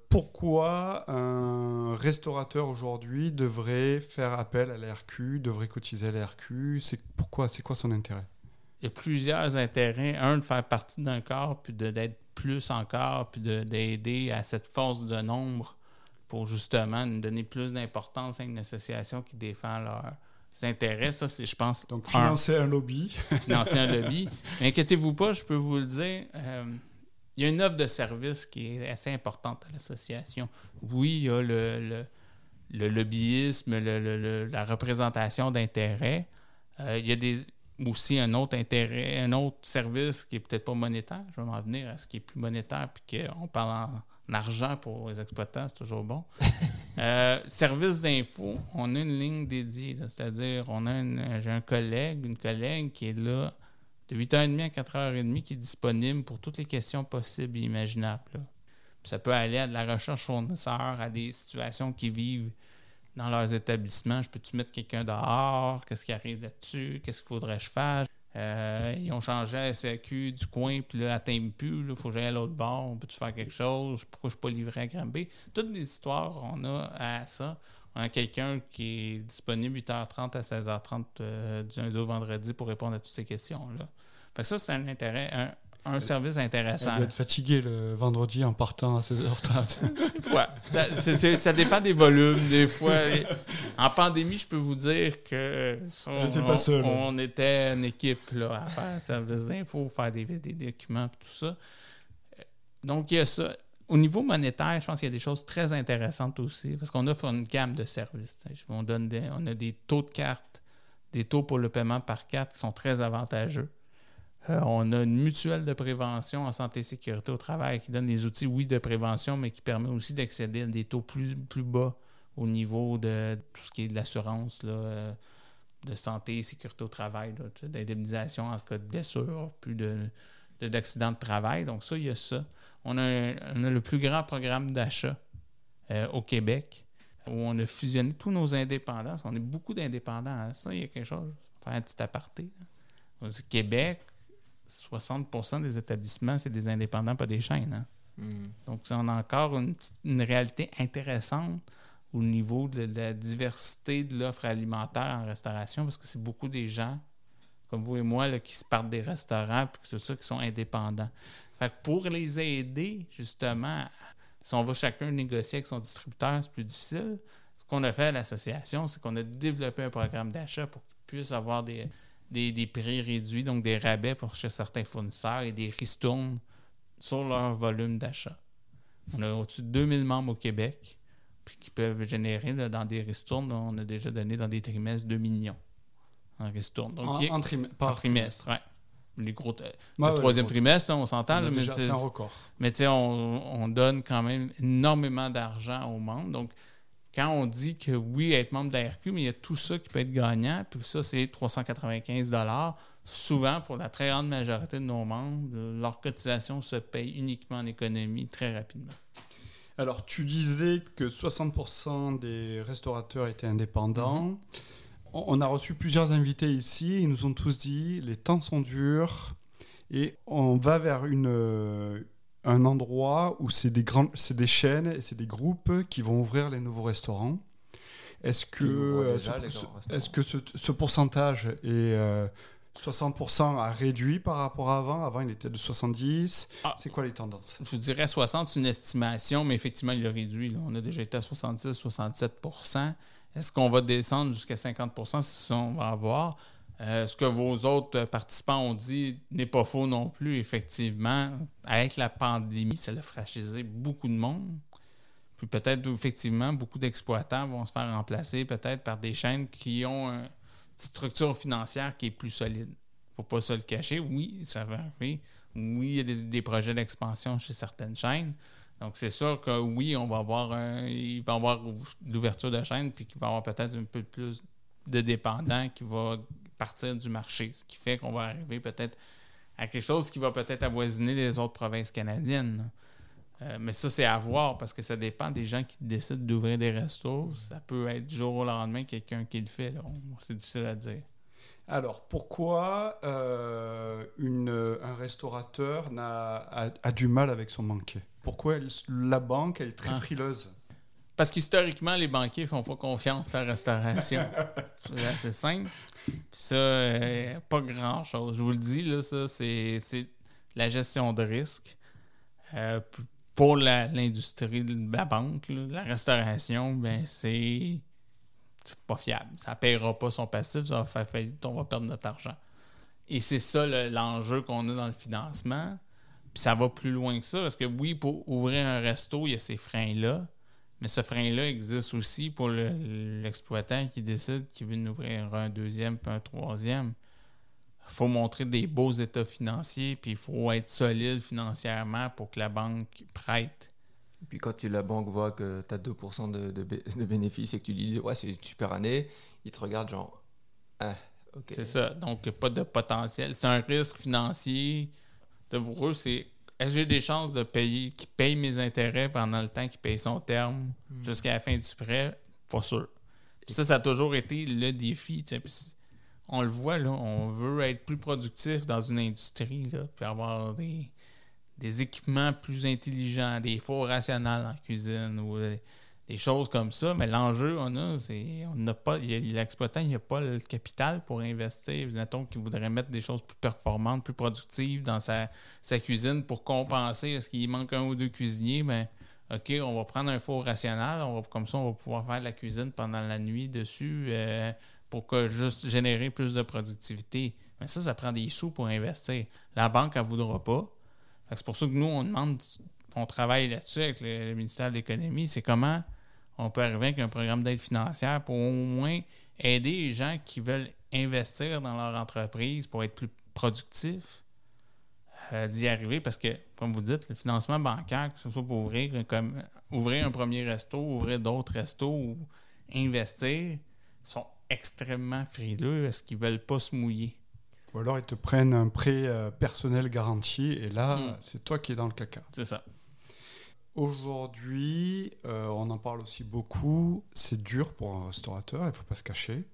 S2: Pourquoi un restaurateur aujourd'hui devrait faire appel à l'ARQ, devrait cotiser à l'ARQ C'est pourquoi C'est quoi son intérêt?
S1: Il y a plusieurs intérêts. Un, de faire partie d'un corps, puis d'être plus encore, puis de- d'aider à cette force de nombre pour justement nous donner plus d'importance à une association qui défend leurs intérêts. Ça, c'est, je pense,
S2: Donc, financer un lobby.
S1: financer un lobby. Mais inquiétez-vous pas, je peux vous le dire. euh, il y a une offre de service qui est assez importante à l'association. Oui, il y a le, le, le lobbyisme, le- le- le- la représentation d'intérêts. Euh, il y a des, aussi un autre intérêt, un autre service qui est peut-être pas monétaire. Je vais m'en venir à ce qui est plus monétaire, puis qu'on parle en argent pour les exploitants, c'est toujours bon. Euh, service d'info, on a une ligne dédiée, c'est-à-dire on a j'ai un collègue, une collègue qui est là de 8h30 à 4h30 qui est disponible pour toutes les questions possibles et imaginables. là. Ça peut aller à de la recherche fournisseur, à des situations qui vivent dans leurs établissements. Je peux-tu mettre quelqu'un dehors? Qu'est-ce qui arrive là-dessus? Qu'est-ce qu'il faudrait que je fasse? Euh, ils ont changé la SAQ du coin, puis là, elle t'aime plus. Il faut que j'aille à l'autre bord. On peut-tu faire quelque chose? Pourquoi je ne suis pas livré à Granby? Toutes les histoires, on a à ça. On a quelqu'un qui est disponible 8h30 à 16h30 euh, du lundi au vendredi pour répondre à toutes ces questions-là. Ça, c'est un intérêt, un service intéressant.
S2: doit être fatiguée le vendredi en partant à 16h30.
S1: Ouais. Ça, c'est- ça dépend des volumes, des fois. En pandémie, je peux vous dire que ça,
S2: J'étais
S1: on,
S2: pas seul.
S1: on était une équipe là, à faire service d'info, faire des, des documents, tout ça. Donc, il y a ça. Au niveau monétaire, je pense qu'il y a des choses très intéressantes aussi, parce qu'on offre une gamme de services. On, donne des- on a des taux de carte, des taux pour le paiement par carte qui sont très avantageux. Euh, on a une mutuelle de prévention en santé et sécurité au travail qui donne des outils, oui, de prévention, mais qui permet aussi d'accéder à des taux plus, bas au niveau de tout ce qui est de l'assurance, euh, de santé et sécurité au travail, d'indemnisation en cas de blessure, plus de, de- d'accidents de travail. Donc ça, il y a ça. On a, le plus grand programme d'achat euh, au Québec où on a fusionné tous nos indépendants. On est beaucoup d'indépendants. hein. Ça, il y a quelque chose. Je vais faire un petit aparté. là. Québec, 60% des établissements, c'est des indépendants, pas des chaînes. hein.
S3: Hmm.
S1: Donc, on a encore une, réalité intéressante au niveau de, la diversité de l'offre alimentaire en restauration, parce que c'est beaucoup des gens, comme vous et moi, là, qui se partent des restaurants, puis tout ça, qui sont indépendants. Fait que pour les aider, justement, si on va chacun négocier avec son distributeur, c'est plus difficile. Ce qu'on a fait à l'association, c'est qu'on a développé un programme d'achat pour qu'ils puissent avoir des, des, des prix réduits, donc des rabais pour chez certains fournisseurs et des ristournes sur leur volume d'achat. On a au-dessus de 2000 membres au Québec, puis qui peuvent générer là, dans des ristournes, on a déjà donné dans des trimestres 2 millions en ristournes. Donc,
S2: en,
S1: il y a-
S2: en trim-
S1: en
S2: par
S1: trimestre, ouais. Les gros,
S2: Ouais,
S1: le
S2: ouais,
S1: troisième
S2: le-
S1: trimestre, là, on s'entend, mais c'est-
S2: un record.
S1: mais on, on donne quand même énormément d'argent aux membres. Donc, quand on dit que oui, être membre de l'ARQ, mais il y a tout ça qui peut être gagnant, puis ça, c'est 395 Souvent, pour la très grande majorité de nos membres, leur cotisation se paye uniquement en économie très rapidement.
S2: Alors, tu disais que 60% des restaurateurs étaient indépendants.
S1: Mhm.
S2: On on a reçu plusieurs invités ici. Ils nous ont tous dit les temps sont durs et on va vers une, un endroit où c'est des, grandes, c'est des chaînes et c'est des groupes qui vont ouvrir les nouveaux restaurants. Est-ce que, euh,
S3: déjà
S2: ce,
S3: restaurants.
S2: est-ce que ce, ce pourcentage est euh, 60% a réduit par rapport à avant? Avant, il était de 70.
S1: Ah.
S2: C'est quoi les tendances?
S1: Je vous dirais 60, c'est une estimation, mais effectivement, il a réduit. là. On a déjà été à 66-67% Est-ce qu'on va descendre jusqu'à 50 C'est ça qu'on va avoir. Euh, ce que vos autres participants ont dit n'est pas faux non plus. Effectivement, avec la pandémie, ça a franchisé beaucoup de monde. Puis peut-être, effectivement, beaucoup d'exploitants vont se faire remplacer peut-être par des chaînes qui ont une structure financière qui est plus solide. faut pas se le cacher. Oui, ça va arriver. Oui, il y a des, projets d'expansion chez certaines chaînes. Donc, c'est sûr que oui, on va avoir un- il avoir l'ouverture de chaînes, puis qu'il va y avoir peut-être un peu plus de dépendants qui va partir du marché. Ce qui fait qu'on va arriver peut-être à quelque chose qui va peut-être avoisiner les autres provinces canadiennes. Euh, mais ça, c'est à voir parce que ça dépend des gens qui décident d'ouvrir des restos. Ça peut être du jour au lendemain quelqu'un qui le fait. C'est difficile à dire.
S2: Alors, pourquoi euh, une, un restaurateur a, a du mal avec son banquier? Pourquoi elle- la banque elle est très
S1: Ah.
S2: frileuse?
S1: Parce qu'historiquement, les banquiers font pas confiance à la restauration. c'est assez simple. Puis ça, euh, pas grand-chose. Je vous le dis, là, ça, c'est, la gestion de risque. Euh, pour l'industrie de la banque, là, la restauration, ben c'est, pas fiable. Ça paiera pas son passif, ça va faire faillite, on va perdre notre argent. Et c'est ça le- l'enjeu qu'on a dans le financement. Puis ça va plus loin que ça, parce que oui, pour ouvrir un resto, il y a ces freins-là. Mais ce frein-là existe aussi pour le- l'exploitant qui décide qu'il veut en ouvrir un deuxième puis un troisième. Il faut montrer des beaux états financiers, puis il faut être solide financièrement pour que la banque prête.
S3: Puis quand la banque voit que tu as 2% de, de, bé- de bénéfices et que tu dis ouais c'est une super année, ils te regardent genre ah ok.
S1: C'est ça. Donc, pas de potentiel. C'est un risque financier. De pour eux, c'est est-ce que j'ai des chances de payer, qui paye mes intérêts pendant le temps qu'il paye son terme jusqu'à la fin du prêt? Pas sûr. Puis ça, ça a toujours été le défi. Puis on le voit, là, on veut être plus productif dans une industrie, là, puis avoir des, des équipements plus intelligents, des fours rationnels en cuisine ou euh, des choses comme ça. Mais l'enjeu, on a, c'est on n'a pas, l'exploitant, il n'a pas le capital pour investir. Mettons qu'il voudrait mettre des choses plus performantes, plus productives dans sa, sa cuisine pour compenser. Est-ce qu'il manque un ou deux cuisiniers? Ben, OK, on va prendre un four rationnel. On va, comme ça, on va pouvoir faire de la cuisine pendant la nuit dessus euh, pour juste générer plus de productivité. Mais ça, ça prend des sous pour investir. La banque, elle ne voudra pas. C'est pour ça que nous, on demande, on travaille là-dessus avec le ministère de l'Économie, c'est comment on peut arriver avec un programme d'aide financière pour au moins aider les gens qui veulent investir dans leur entreprise pour être plus productifs, euh, d'y arriver parce que, comme vous dites, le financement bancaire, que ce soit pour ouvrir, comme, ouvrir un premier resto, ouvrir d'autres restos ou investir, sont extrêmement frileux parce qu'ils ne veulent pas se mouiller.
S2: Ou alors ils te prennent un prêt euh, personnel garanti et là,
S1: Mm.
S2: c'est toi qui es dans le caca.
S1: C'est ça.
S2: Aujourd'hui, euh, on en parle aussi beaucoup, c'est dur pour un restaurateur, il ne faut pas se cacher.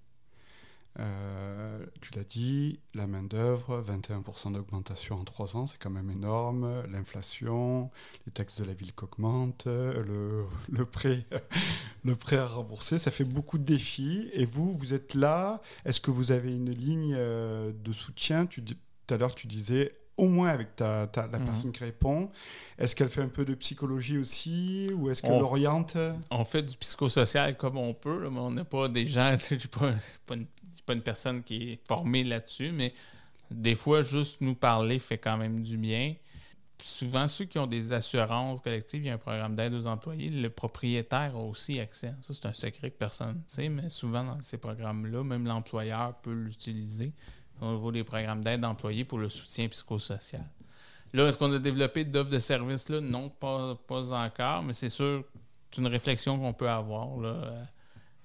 S2: Euh, tu l'as dit, la main-d'œuvre, 21% d'augmentation en 3 ans, c'est quand même énorme. L'inflation, les taxes de la ville qui augmentent, le, prêt, le prêt à rembourser, ça fait beaucoup de défis. Et vous, vous êtes là. Est-ce que vous avez une ligne euh, de soutien? Tu, Tout à l'heure, tu disais au moins avec ta, ta- la
S1: Mhm.
S2: personne qui répond. Est-ce qu'elle fait un peu de psychologie aussi Ou est-ce qu'elle
S1: On-
S2: oriente
S1: on fait du psychosocial comme on peut, là, mais on n'a pas des gens, je je suis pas, une, je suis pas une personne qui est formée là-dessus, mais des fois, juste nous parler fait quand même du bien. Puis souvent, ceux qui ont des assurances collectives, il y a un programme d'aide aux employés, le propriétaire a aussi accès. Ça, c'est un secret que personne ne sait, mais souvent dans ces programmes-là, même l'employeur peut l'utiliser au niveau des programmes d'aide d'employés pour le soutien psychosocial. Là, est-ce qu'on a développé d'offres de services là? Non, pas, pas encore, mais c'est sûr c'est une réflexion qu'on peut avoir. Là. Euh,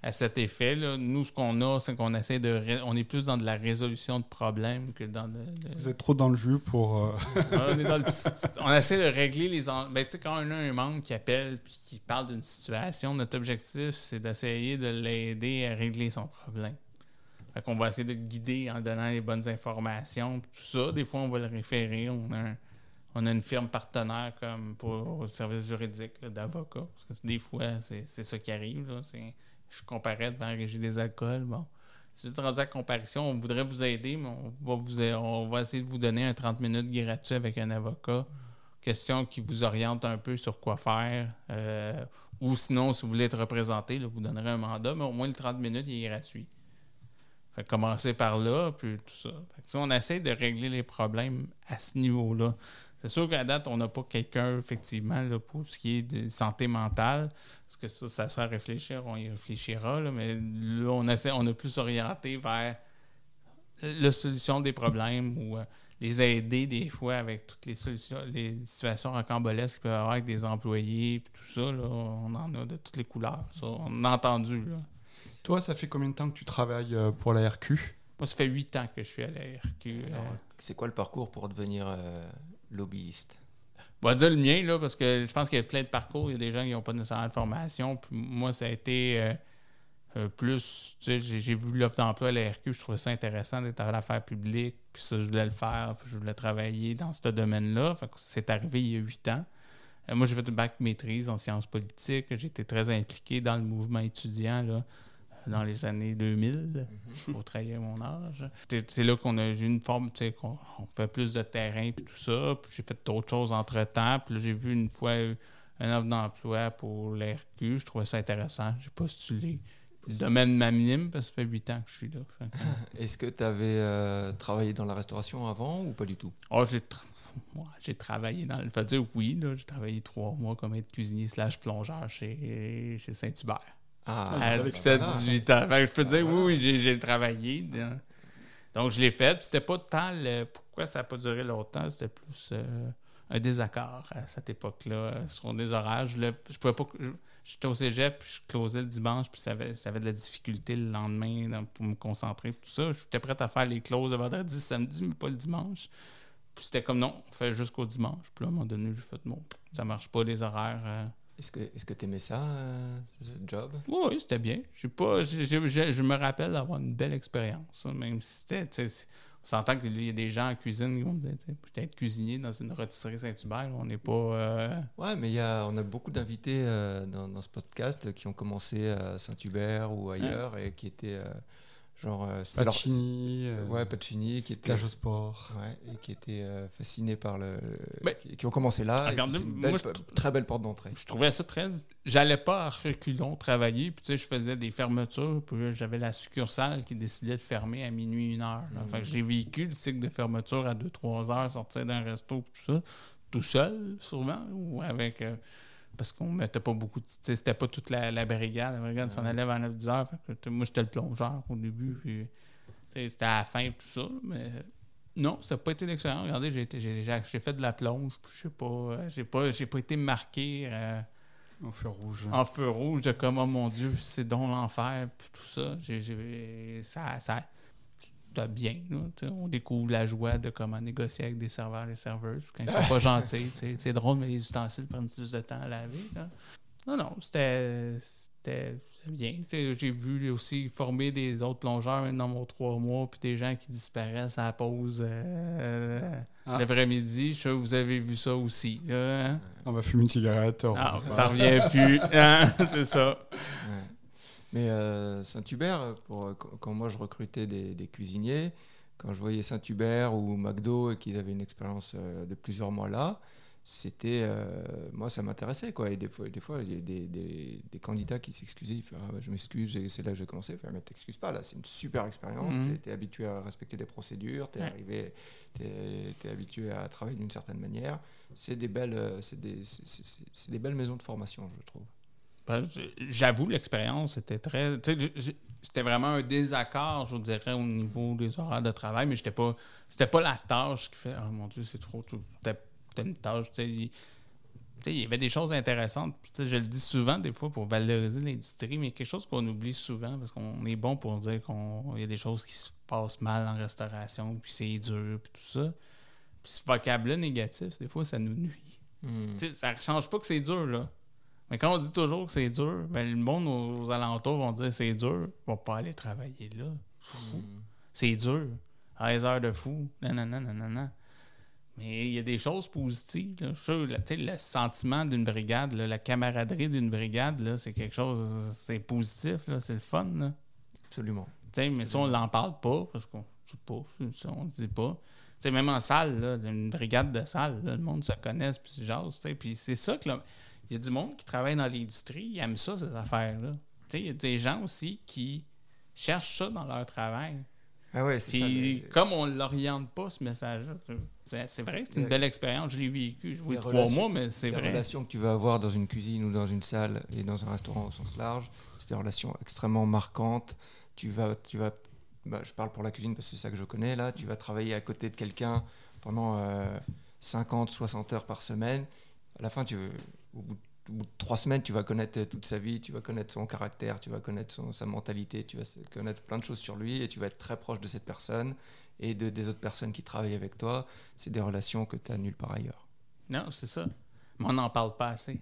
S1: à cet effet. Là. Nous, ce qu'on a, c'est qu'on essaie de. ré- On est plus dans de la résolution de problèmes que dans le. le-
S2: Vous êtes trop dans le jus pour. euh,
S1: on, est dans le petit- on essaie de régler les. en- Ben, tu sais, quand on a un membre qui appelle puis qui parle d'une situation, notre objectif, c'est d'essayer de l'aider à régler son problème. Fait qu'on va essayer de le guider en donnant les bonnes informations, tout ça. Des fois, on va le référer. On a, on a une firme partenaire comme pour le service juridique d'avocat. Parce que des fois, c'est ça qui arrive. Là. Je comparais devant la régie des alcools. Bon. Si vous êtes rendu à comparution, on voudrait vous aider, mais on va, vous, on va essayer de vous donner un 30 minutes gratuit avec un avocat. Question qui vous oriente un peu sur quoi faire. Euh, ou sinon, si vous voulez être représenté, là, vous donnerez un mandat, mais au moins le 30 minutes, il est gratuit. Commencer par là, puis tout ça. On essaie de régler les problèmes à ce niveau-là. C'est sûr qu'à date, on n'a pas quelqu'un, effectivement, là, pour ce qui est de santé mentale. Parce que ça, ça sert à réfléchir, on y réfléchira. là, mais là, on essaie, on a plus orienté vers la solution des problèmes ou euh, les aider des fois avec toutes les solutions, les situations rocambolesques qu'il peut y avoir avec des employés, puis tout ça. Là, on en a de toutes les couleurs. On a entendu. Là.
S2: Toi, ça fait combien de temps que tu travailles euh, pour la RQ
S1: Moi, ça fait huit ans que je suis à la RQ. euh,
S3: Alors, c'est quoi le parcours pour devenir euh, lobbyiste?
S1: On va dire le mien, là, parce que je pense qu'il y a plein de parcours. Il y a des gens qui n'ont pas nécessairement de formation. Puis moi, ça a été euh, euh, plus. Tu sais, j'ai, j'ai vu l'offre d'emploi à la RQ. Je trouvais ça intéressant d'être à l'affaire publique. Puis ça, je voulais le faire. Puis je voulais travailler dans ce domaine-là. Fait que c'est arrivé il y a huit ans. Euh, moi, j'ai fait une bac maîtrise en sciences politiques. Été très impliqué dans le mouvement étudiant là, dans les années 2000 pour trahir mon âge. C'est là qu'on a eu une forme, tu sais, qu'on on fait plus de terrain puis tout ça. Puis j'ai fait d'autres choses entre-temps. Puis j'ai vu une fois euh, un offre d'emploi pour l'RQ. Je trouvais ça intéressant. J'ai postulé. Le domaine m'anime parce que ça fait huit ans que je suis là.
S3: Est-ce que tu avais travaillé dans la restauration avant ou pas du tout?
S1: Oh, j'ai tra- ouais, j'ai travaillé dans le. Faut dire oui, j'ai travaillé trois mois comme être cuisinier slash plongeur chez, chez Saint-Hubert.
S3: Ah,
S2: avec
S1: 17,
S3: ça.
S1: 18 ans. Fait que je peux dire
S3: Ah,
S1: oui, oui, j'ai, travaillé. Donc, je l'ai fait. Puis C'était pas tant le. Pourquoi ça n'a pas duré longtemps? C'était plus euh, un désaccord à cette époque-là euh, sur des horaires. Je, voulais- je pouvais pas. J'étais au cégep, puis je closais le dimanche, puis ça avait, ça avait de la difficulté le lendemain pour me concentrer, tout ça. J'étais prêt à faire les closes le vendredi, samedi, mais pas le dimanche. Puis c'était comme non, on fait jusqu'au dimanche. Puis là, à un moment donné, j'ai fait non, ça marche pas les horaires. euh,
S3: Est-ce que tu aimais ça, euh, ce job?
S1: Oui, c'était bien. Je pas, j'ai- j'ai- je me rappelle d'avoir une belle expérience. hein, Même si c'était, on s'entend qu'il y a des gens en cuisine qui vont me dire, peut-être cuisinier dans une rôtisserie Saint-Hubert, on n'est pas. euh,
S3: Ouais, mais y a, on a beaucoup d'invités euh, dans, dans ce podcast qui ont commencé à Saint-Hubert ou ailleurs et qui étaient euh, genre. euh, leur-
S2: Pacini, euh,
S3: Ouais, Pacini, qui était.
S2: Cage au sport.
S3: Ouais, et qui étaient euh, fascinés par le.
S1: Mais-
S3: qui, qui ont commencé là. et
S1: Regardez,
S3: une
S1: moi,
S3: belle
S1: je-
S3: très belle porte d'entrée.
S1: je trouvais ça très. J'allais pas à reculons travailler, puis tu sais, je faisais des fermetures, puis là, j'avais la succursale qui décidait de fermer à minuit, une heure.
S3: Mhm.
S1: Fait que j'ai vécu le cycle de fermeture à 2-3 heures, sortir d'un resto, tout ça, tout seul, souvent, ou avec. euh, parce qu'on mettait pas beaucoup de. Tu sais, c'était pas toute la, la brigade. La brigade s'en allait vers 9-10 heures. Fait que, moi, j'étais le plongeur au début, puis. tu sais, C'était à la fin, tout ça, mais. Non, ça n'a pas été l'expérience. Regardez, j'ai, fait de la plonge, je sais pas, euh, j'ai pas, j'ai pas été marqué euh,
S2: Au feu rouge.
S1: en feu rouge de comme, oh mon Dieu, c'est donc l'enfer, puis tout ça. J'ai, j'ai- ça, ça, bien. là, on découvre la joie de comment négocier avec des serveurs et des serveuses quand ils sont pas gentils. C'est drôle, mais les ustensiles prennent plus de temps à laver. là. Non, non, c'était, bien. J'ai vu aussi former des autres plongeurs même dans mon trois mois, puis des gens qui disparaissent à la pause euh,
S2: Ah.
S1: l'après-midi. Je suis sûr que vous avez vu ça aussi. là, hein?
S2: On va fumer une cigarette. on
S1: Ah, ça revient plus. hein, c'est ça.
S3: Ouais. Mais euh, Saint-Hubert, euh, quand moi je recrutais des, des cuisiniers, quand je voyais Saint-Hubert ou McDo et qu'ils avaient une expérience euh, de plusieurs mois là, c'était euh, moi ça m'intéressait quoi. Et des fois des fois il y a des, des, des candidats qui s'excusaient ils font ah, bah, je m'excuse c'est là que j'ai commencé. Font, mais t'excuses pas là c'est une super expérience.
S1: Mhm.
S3: t'es es habitué à respecter des procédures t'es
S1: Ouais.
S3: arrivé t'es es habitué à travailler d'une certaine manière. C'est des belles c'est des des belles maisons de formation je trouve
S1: J'avoue, l'expérience était très. C'était vraiment un désaccord, je dirais, au niveau des horaires de travail, mais j'étais pas. C'était pas la tâche qui fait Oh mon Dieu, c'est trop. C'était une tâche. il- il y avait des choses intéressantes. je le dis souvent, des fois, pour valoriser l'industrie, mais quelque chose qu'on oublie souvent, parce qu'on est bon pour dire qu'il y a des choses qui se passent mal en restauration, puis c'est dur, puis tout ça. Puis ce vocable-là négatif, des fois, ça nous nuit. Hmm. Ça ne change pas que c'est dur, là. Mais quand on dit toujours que c'est dur, ben, le monde aux, alentours vont dire c'est dur, on va pas aller travailler là. Hmm. C'est dur. À les heures de fou. Non, non, non, non, non, non. Mais il y a des choses positives. le sentiment d'une brigade, la camaraderie d'une brigade, c'est quelque chose, c'est positif, c'est le fun.
S3: Absolument.
S1: mais ça, on n'en parle pas parce qu'on ne pas, on ne dit pas. même en salle, une brigade de salle, le monde se connaît, puis jase. Puis c'est ça que il y a du monde qui travaille dans l'industrie, ils aiment ça, ces affaires-là. Il y a des gens aussi qui cherchent ça dans leur travail.
S3: Ah ouais, c'est
S1: Puis, comme on ne l'oriente pas, ce message-là, c'est vrai, c'est une belle expérience. Je l'ai vécu. Oui, trois mois, mais c'est vrai.
S3: Les relations que tu vas avoir dans une cuisine ou dans une salle et dans un restaurant au sens large, c'est des relations extrêmement marquantes. Tu vas, tu vas bah, je parle pour la cuisine parce que c'est ça que je connais là. Tu vas travailler à côté de quelqu'un pendant 50, euh, 60 heures par semaine. À la fin, tu, au bout de au bout de trois semaines, tu vas connaître toute sa vie, tu vas connaître son caractère, tu vas connaître son, sa mentalité, tu vas connaître plein de choses sur lui et tu vas être très proche de cette personne et de, des autres personnes qui travaillent avec toi. C'est des relations que tu as nulle part ailleurs.
S1: Non, c'est ça. Mais on n'en parle pas assez.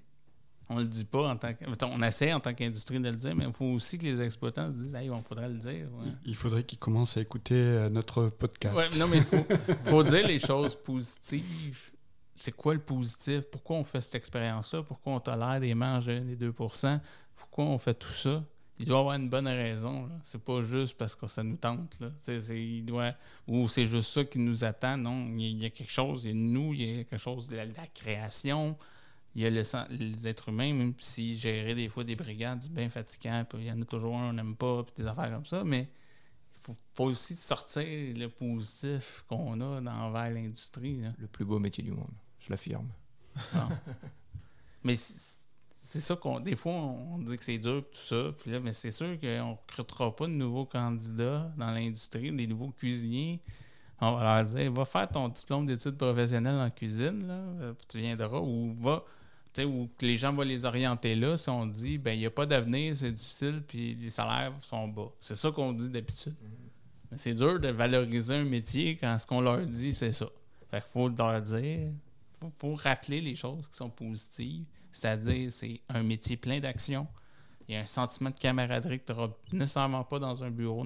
S1: On le dit pas en tant que. On essaie en tant qu'industrie de le dire, mais il faut aussi que les exploitants se disent il faudrait le dire.
S2: Il faudrait qu'ils commencent à écouter euh, notre podcast.
S1: Ouais, non, mais il faut, faut dire les choses positives c'est quoi le positif? Pourquoi on fait cette expérience-là? Pourquoi on tolère des marges des 2% Pourquoi on fait tout ça? Il doit avoir une bonne raison. C'est pas juste parce que ça nous tente. Là. il doit, ou c'est juste ça qui nous attend. Non, il y, a, quelque chose. Il y a nous, il y a quelque chose de la, création. Il y a les êtres humains, même si gérer des fois des brigades, c'est bien fatigant. il y en a toujours un, on n'aime pas, des affaires comme ça. Mais il faut, aussi sortir le positif qu'on a envers l'industrie.
S3: Le plus beau métier du monde je l'affirme.
S1: Ah. mais c'est ça qu'on. Des fois, on dit que c'est dur tout ça. Puis là, mais c'est sûr qu'on ne recrutera pas de nouveaux candidats dans l'industrie, des nouveaux cuisiniers. On va leur dire va faire ton diplôme d'études professionnelles en cuisine, là, euh, puis tu viendras, ou va. Ou que les gens vont les orienter là si on dit ben il n'y a pas d'avenir, c'est difficile, puis les salaires sont bas. C'est ça qu'on dit d'habitude. Mm-hmm. Mais c'est dur de valoriser un métier quand ce qu'on leur dit, c'est ça. Fait qu'il faut leur dire faut, faut rappeler les choses qui sont positives. C'est-à-dire, c'est un métier plein d'action. Il y a un sentiment de camaraderie que tu n'auras nécessairement pas dans un bureau.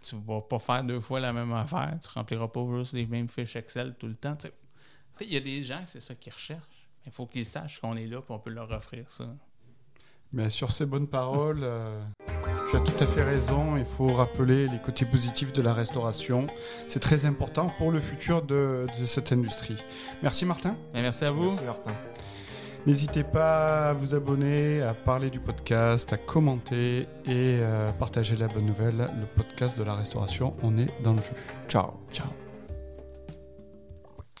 S1: Tu ne vas pas faire deux fois la même affaire. Tu ne rempliras pas juste les mêmes fiches Excel tout le temps. Il y a des gens, c'est ça qu'ils recherchent. Il faut qu'ils sachent qu'on est là et on peut leur offrir ça.
S2: Mais sur ces bonnes paroles, euh, tu as tout à fait raison. Il faut rappeler les côtés positifs de la restauration. C'est très important pour le futur de, cette industrie. Merci Martin.
S1: Et merci à vous.
S3: Merci Martin.
S2: N'hésitez pas à vous abonner, à parler du podcast, à commenter et à partager la bonne nouvelle. Le podcast de la restauration, on est dans le jeu.
S3: Ciao.
S2: Ciao.